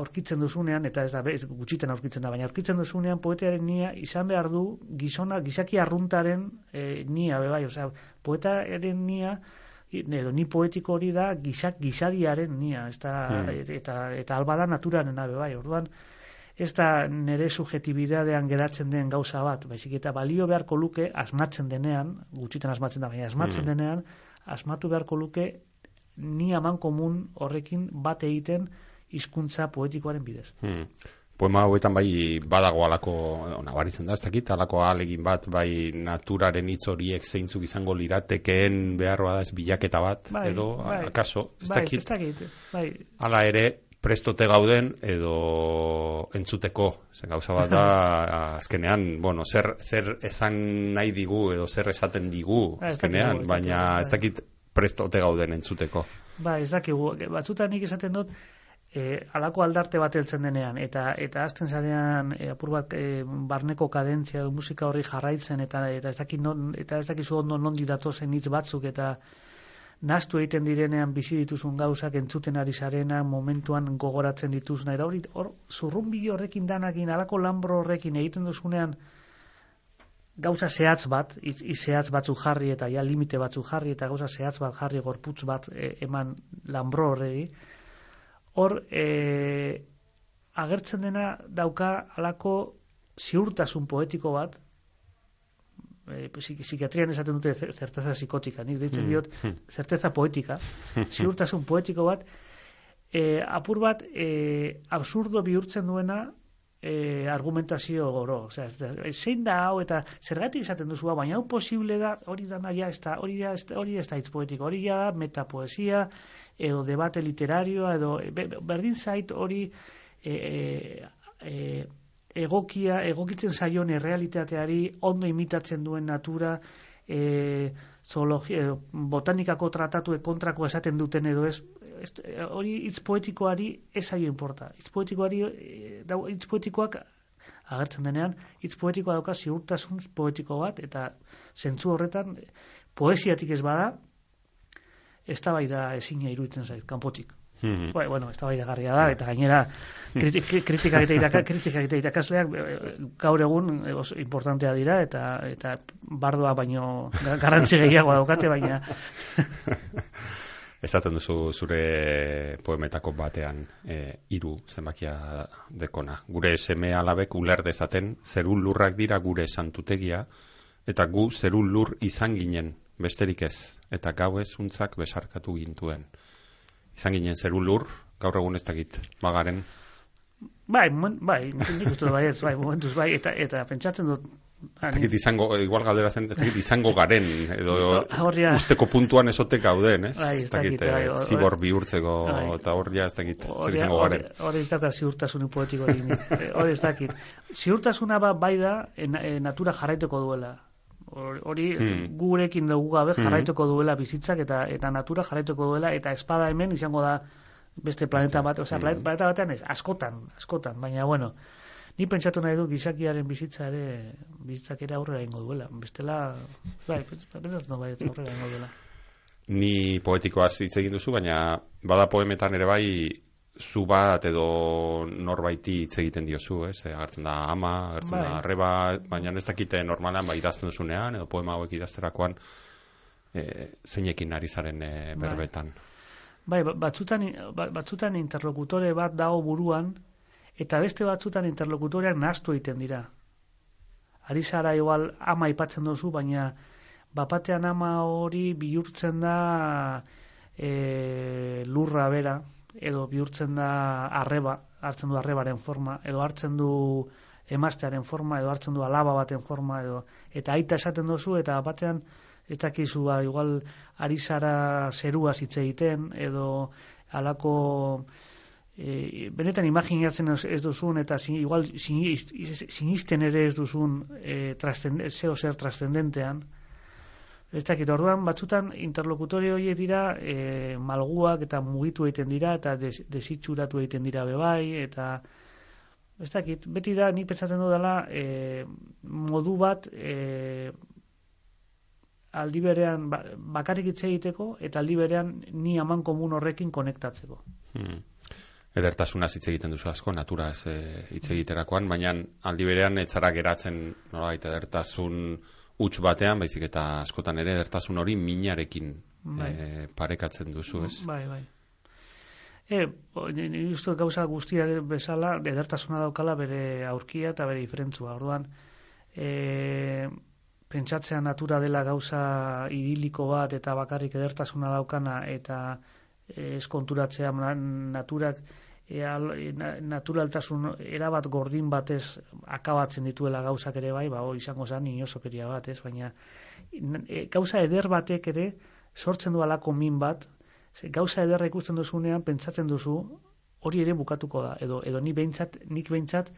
aurkitzen duzunean, eta ez da, ez, gutxitan aurkitzen da, baina aurkitzen duzunean poetaren nia izan behar du gizona, gizaki arruntaren e, nia, be bai, osea, poetaren nia, edo ni poetiko hori da gizak, gizadiaren nia, ez da, Hmm. eta, eta alba da naturaren be bai, orduan, ez da nire subjetibidadean geratzen den gauza bat, baizik eta balio beharko luke asmatzen denean, gutxitan asmatzen da, baina asmatzen Mm. denean, asmatu beharko luke ni aman komun horrekin bat egiten hizkuntza poetikoaren bidez. Hmm. Poema hauetan bai badago alako, nabaritzen da, ez dakit, alako alegin bat, bai naturaren hitz horiek zeintzuk izango liratekeen beharroa da ez bilaketa bat, Bai, edo bai. akaso, ez bai, dakit, ez dakit, bai, ala ere prestote gauden edo entzuteko, zen gauza bat da, azkenean, bueno, zer, zer esan nahi digu edo zer esaten digu Bai, azkenean, baina ez dakit prestote gauden entzuteko. Ba, ez dakigu, batzutan nik esaten dut, e, alako aldarte bat heltzen denean, eta eta azten zarean e, apur bat e, barneko kadentzia edo musika horri jarraitzen, eta eta ez dakit non, eta ez dakizu ondo nondi datozen hitz batzuk, eta nastu egiten direnean bizi dituzun gauzak entzuten ari zarena, momentuan gogoratzen dituzuna, eta hori, hor, zurrumbilo horrekin danakin, alako lambro horrekin egiten duzunean, gauza zehatz bat, zehatz batzuk jarri eta ja limite batzuk jarri eta gauza zehatz bat jarri gorputz bat e, eman lambro horregi, hor e, agertzen dena dauka alako ziurtasun poetiko bat, e, psiki- psikiatrian esaten dute zer- zerteza psikotika, nik deitzen diot Hmm. zerteza poetika, ziurtasun poetiko bat, e, apur bat e, absurdo bihurtzen duena e, argumentazio goro. Osea, zein da hau eta zergatik esaten duzu hau, baina hau posible da, hori da naia, ez da, hori da, hori ez da hitz poetiko, hori da metapoesia, edo debate literarioa, edo be- be- berdin zait hori e, e, e, egokia, egokitzen zaion errealitateari ondo imitatzen duen natura, e, zoologia, botanikako tratatu kontrako esaten duten edo ez hori hitz poetikoari ez zaio inporta. Hitz poetikoari, e, dau, hitz poetikoak agertzen denean, hitz poetikoa dauka ziurtasun poetiko bat, eta zentzu horretan, poesiatik ez bada, ez da bai da ezina iruditzen zait, kanpotik. Hmm. Bai, bueno, ez da bai da, eta gainera kriti- kri- kritikak eta iraka, kritikak eta irakasleak eh, gaur egun eh, oso importantea dira eta eta bardoa baino ga- garrantzi gehiago daukate, baina Esaten duzu zure poemetako batean e, hiru zenbakia dekona. Gure seme alabek uler dezaten zeru lurrak dira gure santutegia eta gu zeru lur izan ginen besterik ez eta gau ez untzak besarkatu gintuen. Izan ginen zeru lur, gaur egun ez dakit, bagaren. bai, bai, nik uste bai, ez, bai, momentuz bai, eta eta pentsatzen dut Ez dakit izango, igual galdera zen, ez dakit izango garen, edo Horria- usteko puntuan esote gauden, ez? Bai, ez dakit, dakit, bai, eh, hor- zibor bihurtzeko, Bai. eta hor ja ez dakit, zer izango garen. hori ez dauka ziurtasunik poetiko. Eh, Hori ez dakit. Ziurtasuna ba, bai da, eh, na- natura jarraituko duela. Hori- Hmm. gurekin dugu gabe Hmm. jarraituko duela bizitzak eta eta natura jarraituko duela eta espada hemen izango da beste planeta bat, osea, Hmm. planeta batean ez, askotan, askotan, baina bueno, ni pentsatu nahi du gizakiaren bizitza ere bizitzak ere aurrera egingo duela. Bestela, bai, pentsatzen dut bai, aurrera egingo duela. Ni poetikoaz hitz egin duzu, baina bada poemetan ere bai zu bat edo norbaiti hitz egiten diozu, ez? Eh, Agertzen da ama, agertzen Bai. da arreba, baina ez dakite normalan bai idazten duzunean, edo poema hauek idazterakoan, e, zeinekin ari zaren e, Bai. berbetan. Bai, ba- batzutan, ba- batzutan interlokutore bat dago buruan, eta beste batzutan interlokutoreak nahastu egiten dira. Ari zara igual ama aipatzen duzu, baina bapatean ama hori bihurtzen da e, lurra bera, edo bihurtzen da arreba, hartzen du arrebaren forma, edo hartzen du emaztearen forma, edo hartzen du alaba baten forma, edo eta aita esaten duzu, eta batean ez dakizu, ba, igual ari zara zerua hitz egiten, edo alako e, benetan imaginatzen ez, duzun, eta sin, igual sinist- sinisten ere ez duzun e, zeo zer trascendentean, Ez dakit, orduan batzutan interlokutore horiek dira e, malguak eta mugitu egiten dira eta des, desitxuratu egiten dira bebai eta ez dakit, beti da nik pentsatzen dudala e, modu bat e, aldi berean ba, bakarrik hitz egiteko eta aldi berean ni aman komun horrekin konektatzeko. Hmm. Edertasunaz hitz egiten duzu asko, naturaz e, hitz egiterakoan, baina aldi berean ez zara geratzen nolabait edertasun huts batean, baizik eta askotan ere edertasun hori minarekin Bai. e, parekatzen duzu, ez? Bai, bai. E, ni uste gauza guztiak bezala, edertasuna daukala bere aurkia eta bere diferentzua. Orduan, e, pentsatzea natura dela gauza idiliko bat eta bakarrik edertasuna daukana eta eskonturatzea naturak e, naturaltasun erabat gordin batez akabatzen dituela gauzak ere bai, ba, izango zen inosokeria bat, ez? baina e, gauza eder batek ere sortzen du alako min bat, ze, gauza ederra ikusten duzunean pentsatzen duzu hori ere bukatuko da, edo, edo ni behintzat, nik behintzat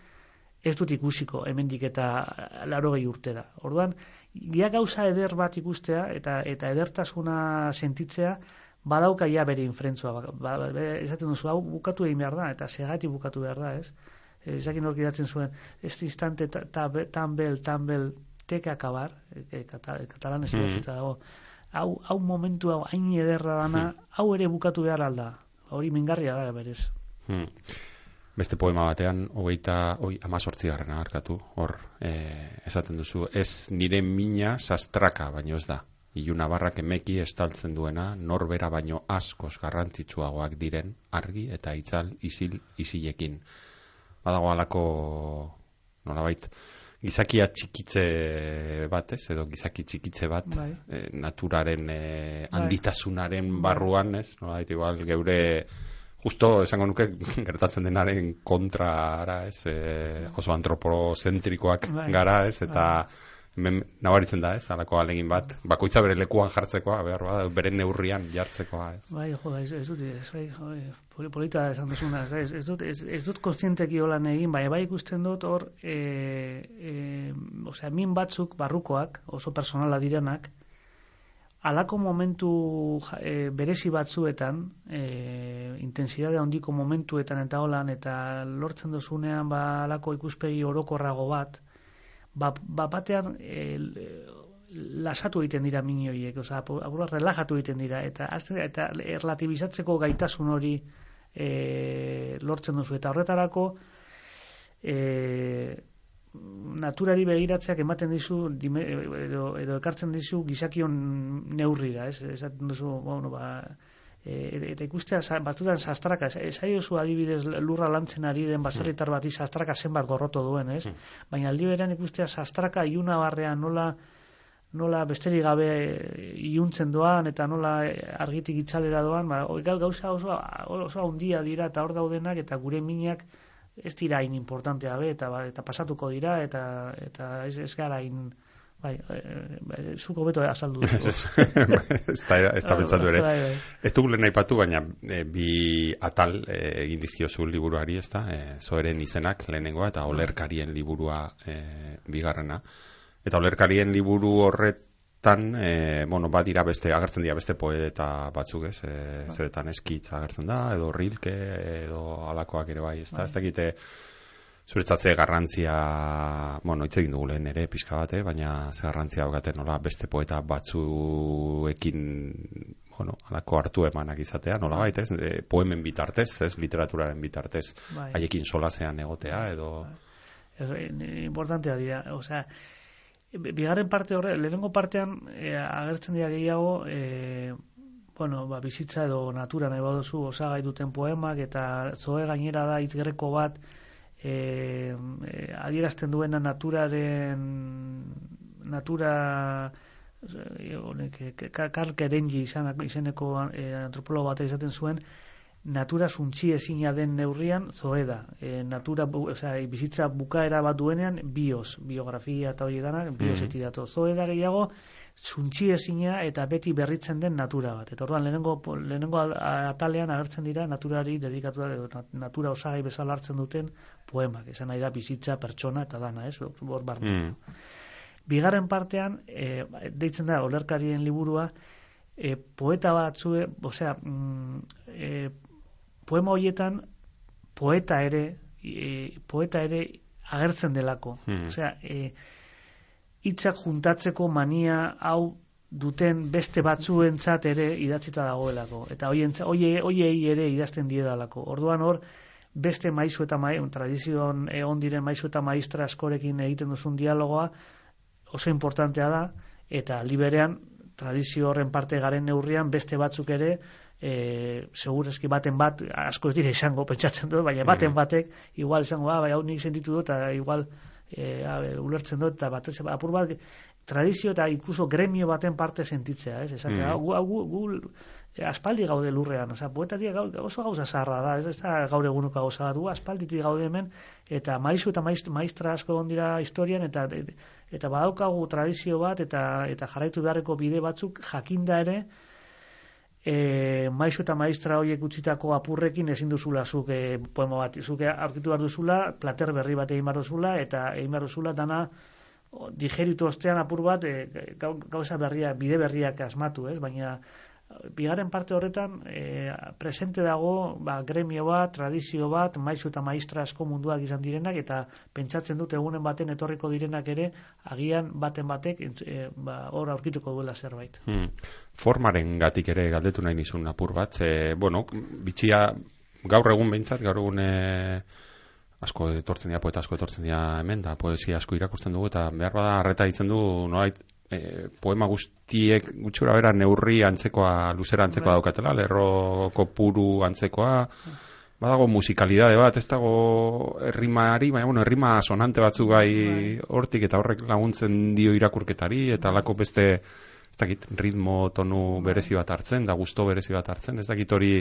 ez dut ikusiko hemendik eta laro gehi urtera. Orduan, gia gauza eder bat ikustea eta eta edertasuna sentitzea, badauka ja bere infrentzua. Ba, ba, ba, esaten duzu, hau bukatu egin behar da, eta segati bukatu behar da, ez? Ezakin hor gidatzen zuen, ez instante tan bel, tan bel, teke akabar, e, katalan ez mm dago, hau, hau momentu hau, hain ederra dana, hmm. hau ere bukatu behar alda. Hori mingarria da, berez. Hmm. Beste poema batean, hogeita, oi, amazortzi garrana harkatu, hor, e, esaten duzu, ez nire mina sastraka, baino ez da, iluna barrak emeki estaltzen duena norbera baino askoz garrantzitsuagoak diren argi eta itzal isil isilekin. Badago alako nolabait gizakia txikitze bat, ez? Edo gizaki txikitze bat bai. Eh, naturaren e, handitasunaren barruan, ez? Nolabait igual geure justo esango nuke gertatzen denaren kontrara, ez? E, oso antropozentrikoak bai. gara, ez? Eta bai hemen nabaritzen da, ez, alako alegin bat, bakoitza bere lekuan jartzekoa, behar bada, bere neurrian jartzekoa, ez. Bai, jo, ez, ez dut, ez, bai, jo, polita esan duzuna, ez, ez dut, ez, ez dut konstienteki holan egin, bai, bai ikusten dut hor, e, e, osea, min batzuk, barrukoak, oso personala direnak, alako momentu e, berezi batzuetan, e, intensidade handiko momentuetan eta holan, eta lortzen duzunean, ba, alako ikuspegi orokorrago bat, ba, ba batean e, lasatu egiten dira minioiek, oza, apura relajatu egiten dira, eta azte, eta relatibizatzeko gaitasun hori e, lortzen duzu, eta horretarako e, naturari begiratzeak ematen dizu dime, edo, edo ekartzen dizu gizakion neurrira, ez? Esaten duzu, bueno, ba, e, eta ikustea batzutan sastraka, esai oso adibidez lurra lantzen ari den baserritar bati sastraka zenbat gorroto duen, ez? Hmm. Baina aldi berean ikustea sastraka iuna barrean nola nola besterik gabe iuntzen doan eta nola argitik itzalera doan, ba, gauza oso, oso handia dira eta hor daudenak eta gure minak ez dira hain importantea be, eta, ba, eta pasatuko dira eta, eta ez, ez gara hain Bai, e, zuko beto azaldu. ez da, ez da pentsatu ere. Bai, bai. Ez dugu lehen aipatu, baina e, bi atal e, egin dizkiozu liburuari, ez da, e, zoeren izenak lehenengoa, eta olerkarien liburua e, bigarrena. Eta olerkarien liburu horretan, e, bueno, badira beste, agertzen dira beste poeta batzuk, ez, e, zeretan eskitz agertzen da, edo rilke, edo alakoak ere bai, ez da, ez da, zuretzatze garrantzia, bueno, hitz egin dugu lehen ere, pixka bate, eh? baina ze garrantzia daukaten nola beste poeta batzuekin, bueno, alako hartu emanak izatea, nola baita, ez? E, poemen bitartez, ez? Literaturaren bitartez, bai. haiekin solasean egotea, edo... Bai. Importantea dira, osea, bigarren parte horre, lehenengo partean e, agertzen dira gehiago, e, bueno, ba, bizitza edo natura nahi baduzu osagai duten poemak, eta zoe gainera da itzgerreko bat, e, adierazten duena naturaren natura honek Karl Kerenji izeneko e, antropologo bat izaten zuen natura suntzi ezina den neurrian zoe da. E, natura, oza, bizitza bukaera bat duenean bios, biografia eta hori dana, bios mm -hmm. Zoe da gehiago, zuntzi ezina eta beti berritzen den natura bat. Eta orduan lehenengo, lehenengo atalean agertzen dira naturari dedikatu da, natura osagai bezala hartzen duten poemak. Esan nahi da bizitza pertsona eta dana, ez? Bor mm. Bigarren partean, e, deitzen da, olerkarien liburua, e, poeta batzue, osea, mm, e, poema horietan poeta ere, e, poeta ere agertzen delako. Mm. Osea, e, hitzak juntatzeko mania hau duten beste batzuentzat ere idatzita dagoelako. Eta hoiei hoiei ere idazten diedalako. Orduan hor beste maizu eta mai tradizioan egon diren maizu eta maistra askorekin egiten duzun dialogoa oso importantea da. Eta liberean tradizio horren parte garen neurrian beste batzuk ere e, segurazki baten bat, asko ez dire izango pentsatzen dut, baina baten Mhm. batek, igual izango, ah, bai, hau nik sentitu dut, eta igual e, a, ulertzen dut, eta batez, apur bat, tradizio eta inkluso gremio baten parte sentitzea, ez? Esatea, Mhm. gu, gu, gu, e, aspaldi gaude lurrean, osea, poetatia gau, oso gauza zaharra da, ez, ez da gaur egunuko gauza bat, gu aspalditik gaude hemen, eta maizu eta maist, maistra asko egon dira historian, eta eta badaukagu tradizio bat, eta eta jarraitu beharreko bide batzuk jakinda ere, e, maizu eta maistra horiek utzitako apurrekin ezin duzula zuk e, poema bat, zuk aurkitu behar duzula, plater berri bat egin behar duzula, eta egin behar duzula dana digeritu ostean apur bat e, gau- gauza berria, bide berriak asmatu, ez? Baina bigarren parte horretan e, presente dago ba, gremio bat, tradizio bat, maizu eta maistra asko munduak izan direnak eta pentsatzen dut egunen baten etorriko direnak ere agian baten batek e, ba, hor aurkituko duela zerbait. Hmm. Formaren gatik ere galdetu nahi nizun apur bat. Ze, bueno, bitxia gaur egun behintzat, gaur egun e, asko etortzen dira, poeta asko etortzen dira hemen, da poesia asko irakurtzen dugu, eta behar bada arreta ditzen du, nolait, e, poema guztiek gutxura bera neurri antzekoa, luzera antzekoa Bai. daukatela, lerro kopuru antzekoa, badago musikalidade bat, ez dago errimari, baina bueno, errima sonante batzuk gai hortik eta horrek laguntzen dio irakurketari eta alako beste ez dakit ritmo tonu berezi bat hartzen, da gusto berezi bat hartzen, ez dakit hori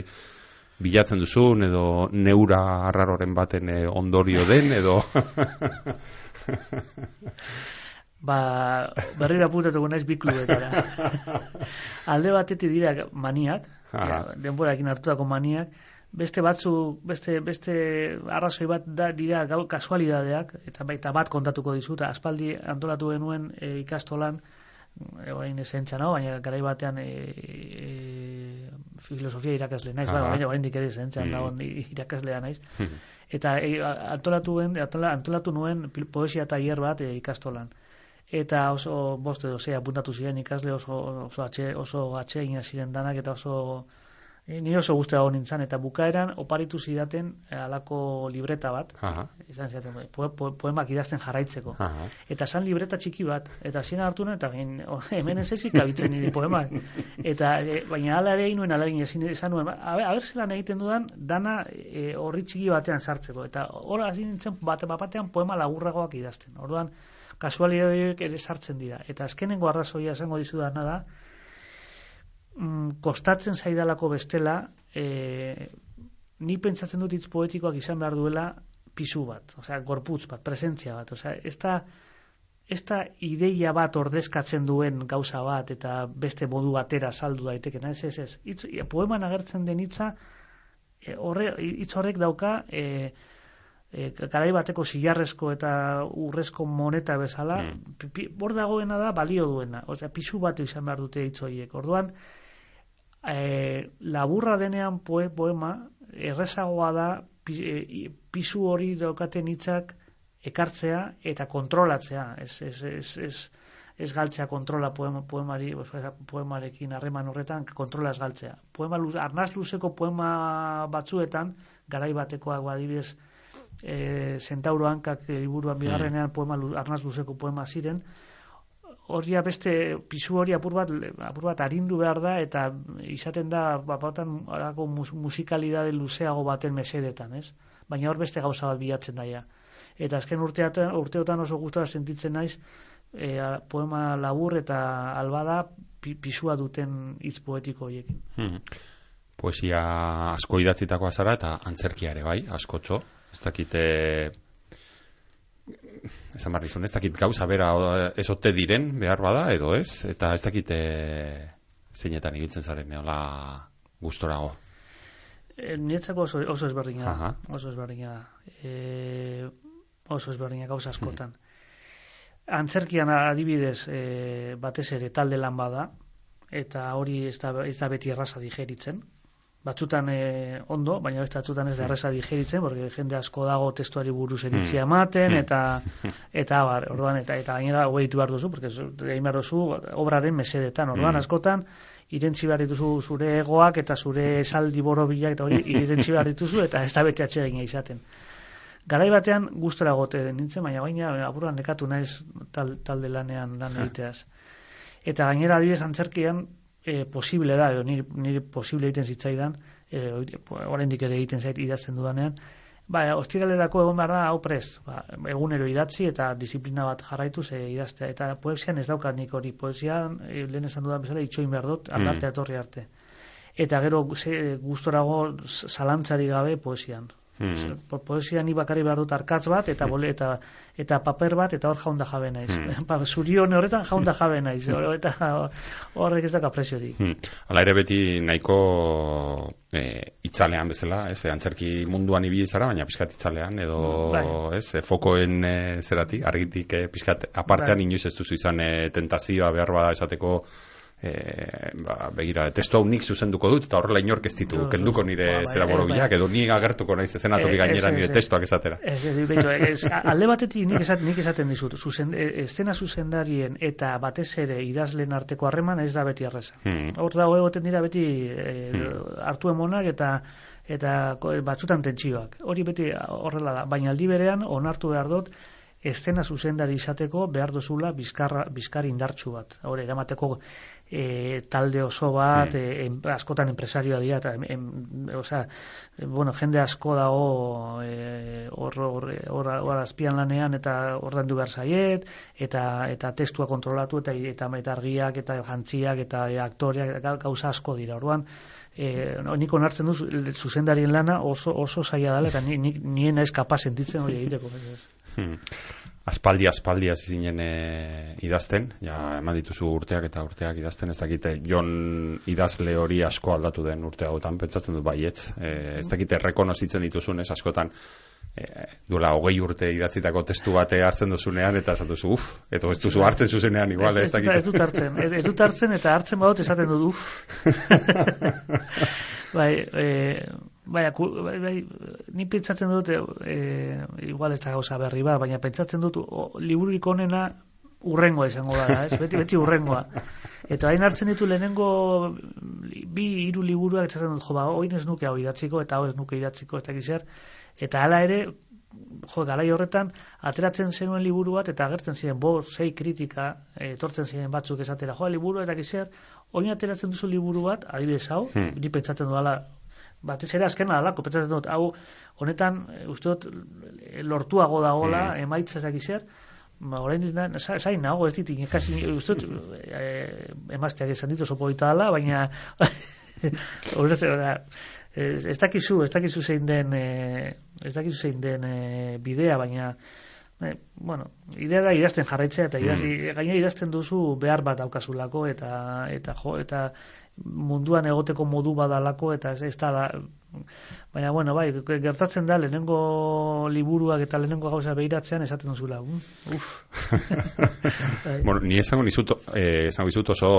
bilatzen duzun edo neura arraroren baten eh, ondorio den edo Ba, berriro apuntatuko naiz bi klubetara. Alde batetik dira maniak, ja, denborakin hartutako maniak, beste batzu, beste, beste arrazoi bat da, dira gau, kasualidadeak, eta baita bat kontatuko dizut, aspaldi antolatu genuen e, ikastolan, e, orain esentza no, baina garai batean e, e, filosofia irakasle naiz, ba, baina orain dik ere esentzan Mm. irakaslea naiz. Eta e, antolatu, antolatu nuen poesia tailer bat e, ikastolan. Eta oso bost edo zei apuntatu ziren ikasle oso oso atxe, oso atxeina ziren danak eta oso ni oso guztia hau nintzen eta bukaeran oparitu zidaten e, halako libreta bat Aha, izan zidaten po, po, poemak idazten jarraitzeko. Aha. eta san libreta txiki bat eta zien hartu nuen eta gain, o, hemen ez ezik abitzen nire poemak eta e, baina ala ere inuen ala ezin esan nuen. A, ber- a ber zelan egiten dudan dana e, horri txiki batean sartzeko. Eta hor hasi nintzen bate batean poema laburragoak idazten. Orduan kasualitateak ere sartzen dira. Eta azkenengo arrazoia esango dizudana da mm, kostatzen zaidalako bestela e, ni pentsatzen dut hitz poetikoak izan behar duela pisu bat, osea, gorputz bat, presentzia bat, osea, ez da, ez da ideia bat ordezkatzen duen gauza bat eta beste modu batera saldu daitekena, ez, ez, ez. Hitz, e, poeman agertzen den hitza, e, horre, hitz horrek dauka, e, e, garai bateko zilarrezko eta urrezko moneta bezala, Mm. hor dagoena da balio duena, osea, pisu bat izan behar dute hitz horiek. Orduan, e, laburra denean poe, poema, errezagoa da e, pisu hori daukaten hitzak ekartzea eta kontrolatzea. Ez, ez, ez, ez, ez galtzea kontrola poema, poemari, poemarekin harreman horretan, kontrola ez galtzea. Poema luz, arnaz luzeko poema batzuetan, garai batekoak adibidez, e, Centauro hankak e, liburuan bigarrenean poema arnaz luzeko poema ziren, hori beste pisu hori apur bat, apur bat arindu behar da eta izaten da bapatan alako mus, musikalidade luzeago baten mesedetan, ez? Baina hor beste gauza bat bilatzen daia. Eta azken urteatan, urteotan oso gustora sentitzen naiz e, poema labur eta albada pi, pisua duten hitz poetiko horiekin. Hmm. Poesia asko idatzitakoa zara eta antzerkia ere bai, askotxo. Ez dakite esan behar dizun, ez dakit gauza bera ez ote diren behar bada edo ez, eta ez dakite zeinetan ibiltzen zaren neola gustorago. E, niretzako oso, oso ezberdina da. Oso ezberdina da. E, oso ezberdina gauza askotan. Antzerkian adibidez e, batez ere talde lan bada eta hori ez da, ez da beti erraza digeritzen. Batzutan e, ondo, baina beste batzutan ez da erraza digeritzen, porque jende asko dago testuari buruz eritzia ematen, Hmm. eta eta bar, orduan, eta, eta gainera hogeitu behar duzu, porque egin behar duzu obraren mesedetan, orduan Hmm. askotan irentzi behar dituzu zure egoak eta zure esaldi borobilak eta hori irentzi behar dituzu eta ez da bete atsegina izaten. Garai batean gustora gote nintzen, baina baina apuran nekatu naiz tal, talde lanean lan egiteaz. Eta gainera adibidez antzerkian e, posible da, edo niri, niri posible egiten zitzaidan, e, oraindik ere egiten zait idazten dudanean, Ba, ostiralerako egon behar da, hau prez, ba, egunero idatzi eta disiplina bat jarraitu ze idaztea. Eta poesian ez daukat nik hori, poesian, e, lehen esan dudan bezala, itxoin behar dut, aldartea mm. etorri arte. Eta gero, gustorago zalantzari gabe poesian. Hmm. Poesia ni bakari behar dut arkatz bat, eta bole, eta, eta paper bat, eta hor jaunda jabe naiz. Hmm. Ba, zurion horretan jaunda jabe naiz. eta horrek ez da kapresiorik. Hmm. Hala ere beti nahiko e, itzalean bezala, ez, antzerki munduan ibili zara, baina pixkat itzalean, edo, bai. ez, e, fokoen e, zerati, argitik, e, pixkat, apartean bai. inoiz ez duzu izan e, tentazioa behar bada esateko, e, ba, begira, testu hau nik zuzenduko dut, eta horrela inork ez ditu, kenduko nire ba, zera borobilak, bai. edo ni agertuko naiz ezen atoki gainera nire testuak esatera. Ez, ez, ez, alde batetik nik, esat, nik esaten dizut, zuzen, e, estena zuzendarien eta batez ere idazlen arteko harreman ez da beti arreza. Hmm. Hor dago egoten dira beti e, hmm. hartu emonak eta eta batzutan tentsioak. Hori beti horrela da, baina aldi berean onartu behar dut, estena zuzendari izateko behar dozula bizkarra, bizkar indartsu bat. Hore, eramateko e, talde oso bat, mm. en, askotan empresarioa dira, eta, en, osea, bueno, jende asko dago e, hor, hor, hor, hor azpian lanean, eta ordan du behar zaiet, eta, eta testua kontrolatu, eta, eta, eta argiak, eta jantziak, eta aktoriak, gauza asko dira, orduan, e, no, nik onartzen du zuzendarien lana oso, oso zaila dela, eta ni, ni, nien ez kapaz sentitzen hori egiteko. Hmm aspaldi aspaldi hasi zinen e, idazten, ja eman dituzu urteak eta urteak idazten, ez dakite Jon idazle hori asko aldatu den urte hauetan, pentsatzen dut baietz, e, ez dakite rekonozitzen dituzun, ez? Askotan e, duela hogei urte idatzitako testu bate hartzen duzunean, eta esan duzu, uf, eta ez duzu hartzen zuzenean, igual, ez, ez, dakite. Ez dut hartzen, ez dut hartzen, eta hartzen badot esaten dut, uf. bai, e, Bai, bai, bai, ni pentsatzen dut, e, igual ez da gauza berri bat, baina pentsatzen dut, o, libururik onena urrengoa izango da, ez? Beti, beti urrengoa. Eta hain hartzen ditu lehenengo bi hiru liburuak etzatzen dut, jo, ba, oin ez nuke hau idatziko, eta hau ez nuke idatziko, ez dakiz Eta hala ere, jo, galai horretan, ateratzen zenuen liburu bat, eta agertzen ziren, bo, sei kritika, etortzen ziren batzuk esatera, jo, liburu, eta dakiz oin ateratzen duzu liburu bat, adibidez hau, hmm. ni pentsatzen dudala, batez ere azken alako, pentsatzen dut, hau, honetan, eh, uste dut, lortuago dagoela, mm. emaitza ezak izer, ba, orain ditan, zain nago, ez ditik, kasi, uste dut, e, emazteak esan ditu sopo dala, baina, ez dakizu, ez dakizu zein den, e, ez dakizu zein den e, bidea, baina, e, bueno, idea da idazten jarraitzea eta idaz, mm. gaina idazten duzu behar bat daukazulako eta eta jo eta munduan egoteko modu badalako eta ez, ez da baina bueno, bai, gertatzen da lehenengo liburuak eta lehenengo gauza behiratzean esaten duzula uf bai. bueno, ni esango nizut eh, esango nizut oso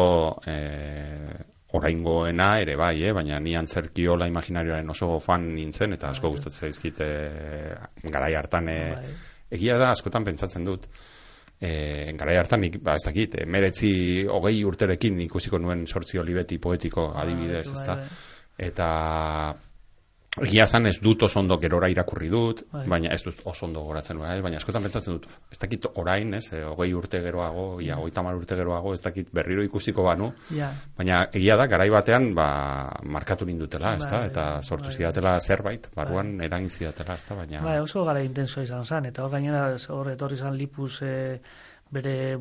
eh, oraingoena ere bai, eh? baina ni antzerkiola imaginarioaren oso fan nintzen eta asko bai. gustatzen zaizkit eh, garai hartan eh, bai egia da askotan pentsatzen dut e, garai hartan nik, ba, ez dakit, e, meretzi hogei urterekin ikusiko nuen sortzi olibeti poetiko ah, adibidez, ez da? Eta Egia zan ez dut oso ondo gerora irakurri dut, bai. baina ez dut oso ondo goratzen bai, baina askotan pentsatzen dut, ez dakit orain, ez, e, hogei urte geroago, ia, hogei tamar urte geroago, ez dakit berriro ikusiko banu, ja. baina egia da, garai batean, ba, markatu nindutela, ez da, bai, eta sortu bai, zidatela zerbait, barruan bai. eragin zidatela, ez da, baina... Bai, oso gara intenso izan zan, eta hor gainera, hor etorri zan lipuz, e, bere,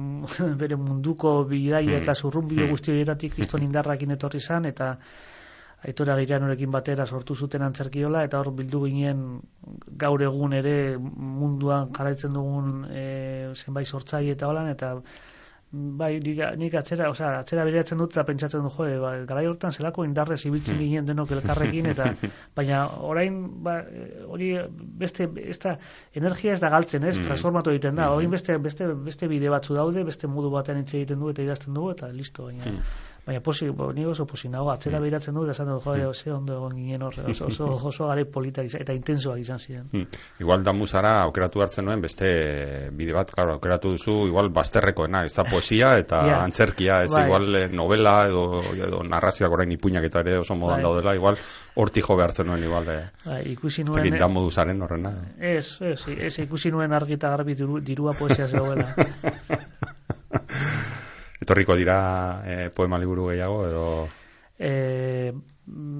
bere munduko bidai hmm. eta zurrun bide hmm. guzti horietatik kriston indarrakin etorri zan, eta aitora gireanorekin batera sortu zuten antzerkiola, eta hor bildu ginen gaur egun ere munduan jarraitzen dugun e, zenbait sortzai eta holan, eta bai, nik atzera, o sea, atzera beratzen dut eta pentsatzen du, joe, ba, garai hortan zelako indarrez ibiltzen hmm. ginen denok elkarrekin, eta baina orain, ba, hori beste, esta energia ez da galtzen, ez, hmm. transformatu egiten da, hmm. orain beste, beste, beste bide batzu daude, beste modu batean hitz egiten du eta idazten du, eta listo, baina, baina posi, bo, ni oso posi nago, atzera mm. behiratzen du, esan du, joe, ose ondo egon ginen horre, oso, oso, oso gare polita eta intensoak izan ziren. Mm. Igual da musara, aukeratu hartzen nuen, beste bide bat, claro, aukeratu duzu, igual bazterrekoena, ez da poesia eta antzerkia, ez bai. igual eh, novela edo, edo narrazioak orain ipuñak eta ere oso modan bai. daudela, igual horti jo behartzen nuen, igual, eh, bai, ikusi nuen, ez da modu zaren horrena. Ez, ez, ez, ikusi nuen argita garbi dirua poesia zegoela. Etorriko dira e, poema liburu gehiago edo? E,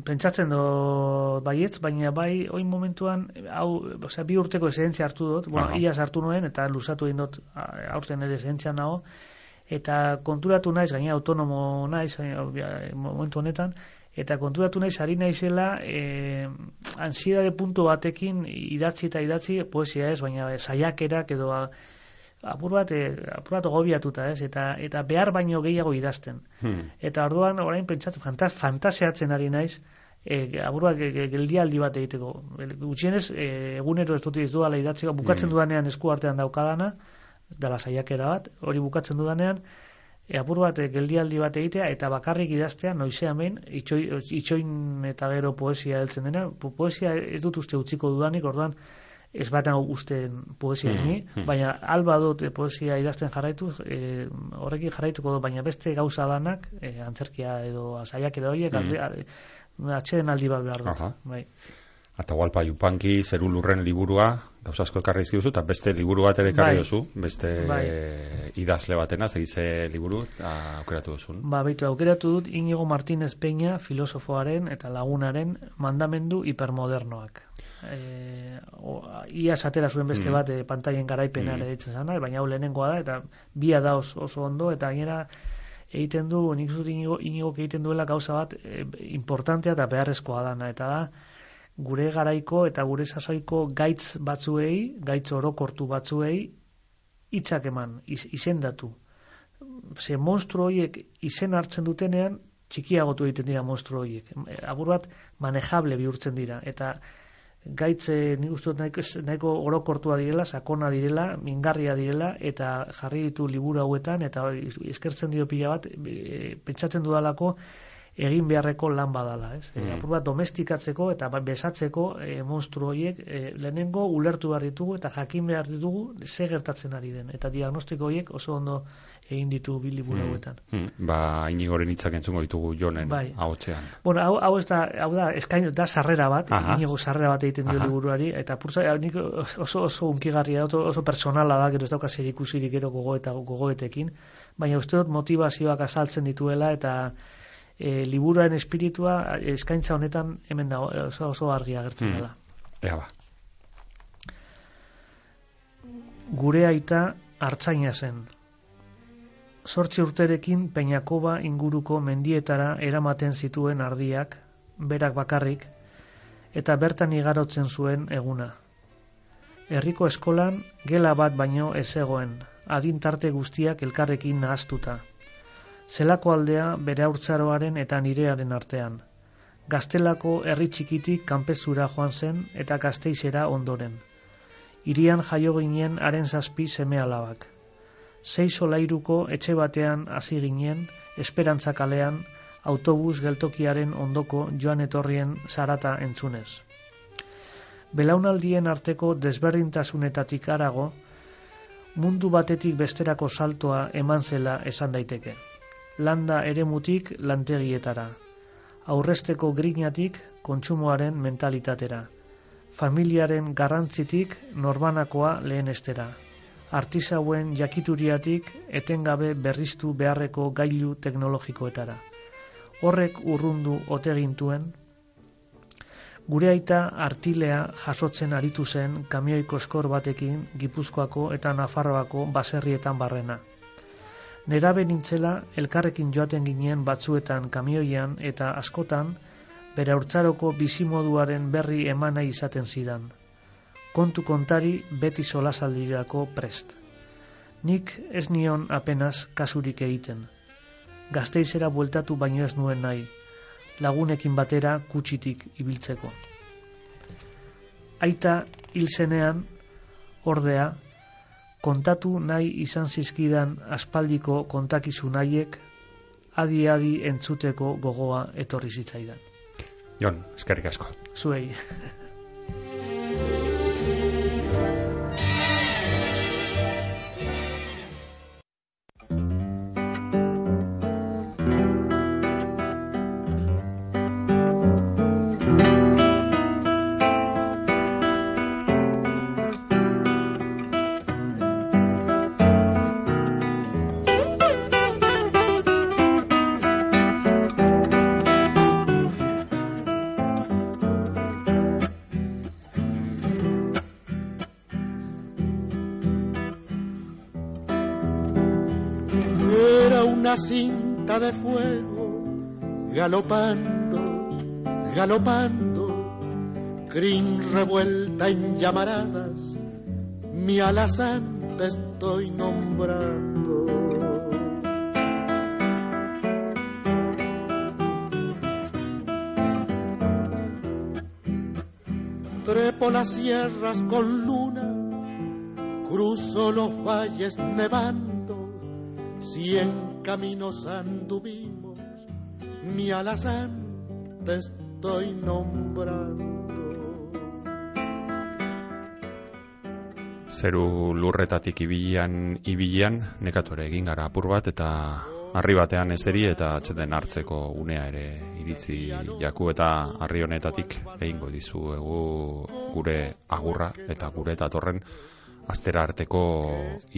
pentsatzen do baietz, baina bai oin momentuan hau, osea, bi urteko esentzia hartu dut, bueno, Aha. iaz hartu nuen eta lusatu egin dut aurten ere esentzia nago. Eta konturatu naiz, gaina autonomo naiz eh, momentu honetan eta konturatu naiz ari naizela eh, ansiedade puntu batekin idatzi eta idatzi poesia ez, baina saiakerak edo apur bat, eh, apur bat gobiatuta ez, eta, eta behar baino gehiago idazten. hmm. Eta orduan orain pentsatzen fantas, fantaseatzen ari naiz e, aburua ge- ge- geldialdi bat egiteko. Gutxienez e, egunero ez dut ez duala idatzeko bukatzen Mm. dudanean esku artean daukadana dela saiakera bat, hori bukatzen dudanean e, apur bat e, geldialdi bat egitea eta bakarrik idaztea noizean behin itxoi, itxoin eta gero poesia heltzen dena. Po- Poesia ez dut uste utziko dudanik, orduan ez bat hau usten poesia Mm, ni, mm. baina alba dut e, poesia idazten jarraituz, e, horrekin jarraituko dut, baina beste gauza danak, e, antzerkia edo saiakera horiek, Mm. alde, alde, atxeden aldi bat behar dut. Aha. Bai. Atahualpa Yupanqui zeru lurren liburua, gauza asko ekarri dizkiduzu, eta beste liburu bat ere ekarri Bai. duzu, beste Bai. idazle batena, zegize liburu, eta aukeratu duzun. Ba, baitu, aukeratu dut Inigo Martínez Peña, filosofoaren eta lagunaren mandamendu hipermodernoak. E, o, ia satera zuen beste Mm. bat e, pantaien garaipenan Mm. ere zana, baina hau lehenengoa da, eta bia da oso, oso ondo, eta gainera egiten du, nik zut inigo, egiten duela gauza bat e, importantea eta beharrezkoa dana, eta da, gure garaiko eta gure sasoiko gaitz batzuei, gaitz orokortu batzuei, hitzak eman, iz, izendatu. Ze monstru horiek izen hartzen dutenean, txikiagotu egiten dira monstru horiek. Abur bat manejable bihurtzen dira. Eta gaitze nik uste dut nahiko, nahiko orokortua direla, sakona direla, mingarria direla, eta jarri ditu liburu hauetan, eta eskertzen dio pila bat, e, pentsatzen dudalako, egin beharreko lan badala, ez? Mm. Mm. apur bat domestikatzeko eta ba- besatzeko e, monstru horiek e, lehenengo ulertu behar ditugu eta jakin behar ditugu ze gertatzen ari den. Eta diagnostiko horiek oso ondo egin ditu bi liburu hauetan. Hmm. Ba, inigoren hitzak entzungo ditugu jonen Bai. ahotsean. Bueno, hau, hau ez da, hau da, eskain, da sarrera bat, Aha. inigo sarrera bat egiten dio liburuari, eta purtza, nik oso, oso unkigarria, oso, oso personala da, gero ez dauka zer ikusirik gero gogo eta gogoetekin, baina uste dut motivazioak azaltzen dituela, eta e, liburuaren espiritua eskaintza honetan hemen dago, oso, oso argi agertzen Mm. dela. Ea ba. Gure aita hartzaina zen. Zortzi urterekin Peñakoba inguruko mendietara eramaten zituen ardiak, berak bakarrik, eta bertan igarotzen zuen eguna. Herriko eskolan gela bat baino ez zegoen, adintarte guztiak elkarrekin nahaztuta. Zelako aldea bere haurtzaroaren eta nirearen artean. Gaztelako herri txikitik kanpezura joan zen eta gazteizera ondoren. Irian jaio ginen haren zazpi seme alabak. Sei solairuko etxe batean hasi ginen, esperantza kalean, autobus geltokiaren ondoko joan etorrien zarata entzunez. Belaunaldien arteko desberdintasunetatik arago, mundu batetik besterako saltoa eman zela esan daiteke. Landa eremutik lantegietara, aurresteko grinatik kontsumoaren mentalitatera, familiaren garrantzitik norbanakoa lehenestera, artisauen jakituriatik etengabe berriztu beharreko gailu teknologikoetara. Horrek urrundu otegintuen, gure aita artilea jasotzen aritu zen kamioiko eskor batekin Gipuzkoako eta Nafarroako baserrietan barrena. Nerabe nintzela elkarrekin joaten ginen batzuetan kamioian eta askotan bere haurtzaroko bizimoduaren berri emana izaten zidan. Kontu kontari beti solasaldirako prest. Nik ez nion apenas kasurik egiten. Gazteizera bueltatu baino ez nuen nahi, lagunekin batera kutsitik ibiltzeko. Aita hil zenean, ordea, kontatu nahi izan zizkidan aspaldiko kontakizun haiek adi-adi entzuteko gogoa etorri zitzaidan. Jon, eskerrik asko. Zuei. galopando, galopando, crin revuelta en llamaradas, mi alazán te estoy nombrando. Trepo las sierras con luna, cruzo los valles nevando, cien caminos anduvimos, mi alazán te estoy nombrando. Zeru lurretatik ibilian ibilian nekatore egin gara apur bat eta harri batean ezeri eta atxeten hartzeko unea ere iritzi jaku eta harri honetatik egingo dizuegu gure agurra eta gure datorren astera arteko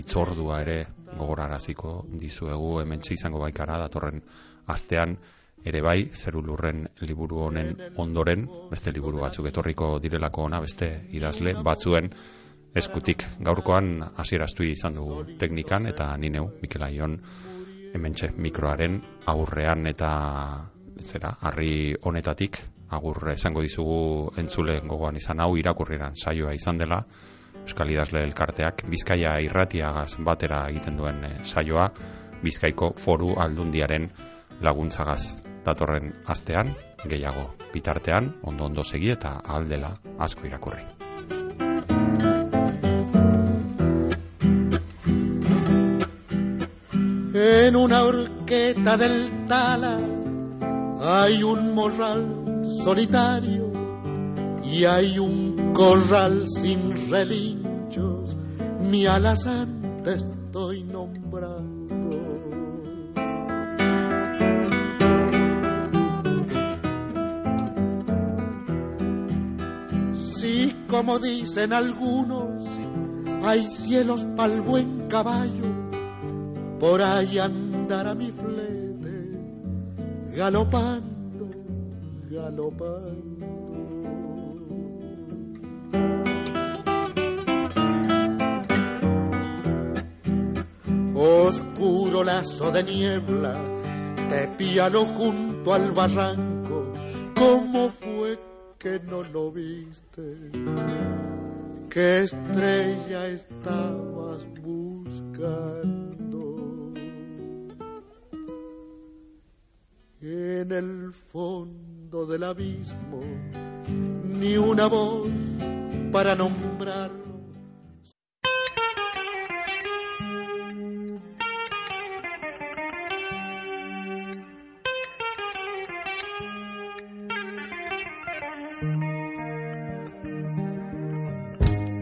itzordua ere gogoraraziko dizuegu hementsi izango baikara datorren astean ere bai zeru lurren liburu honen ondoren beste liburu batzuk etorriko direlako ona beste idazle batzuen eskutik. Gaurkoan hasieraztu izan dugu teknikan eta ni neu Mikel Aion hementxe mikroaren aurrean eta zera harri honetatik agurre esango dizugu entzule gogoan izan hau irakurrieran saioa izan dela. Euskal Idazle Elkarteak Bizkaia irratiagaz batera egiten duen eh, saioa Bizkaiko foru aldundiaren laguntzagaz datorren astean gehiago bitartean ondo ondo segi eta aldela asko irakurri. En una horqueta del Tala hay un morral solitario y hay un corral sin relinchos. Mi alazán te estoy nombrando. Como dicen algunos, hay cielos pa'l buen caballo por ahí andará mi flete, galopando, galopando. Oscuro lazo de niebla, te piano junto al barranco, ¿cómo fue que no lo viste? ¿Qué estrella estabas buscando? En el fondo del abismo, ni una voz para nombrarlo.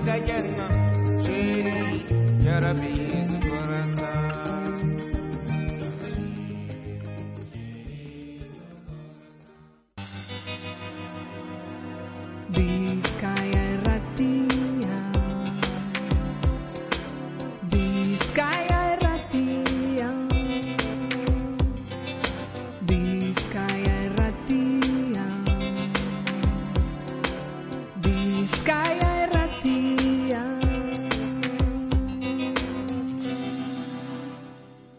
فكجنة شيري يا ربي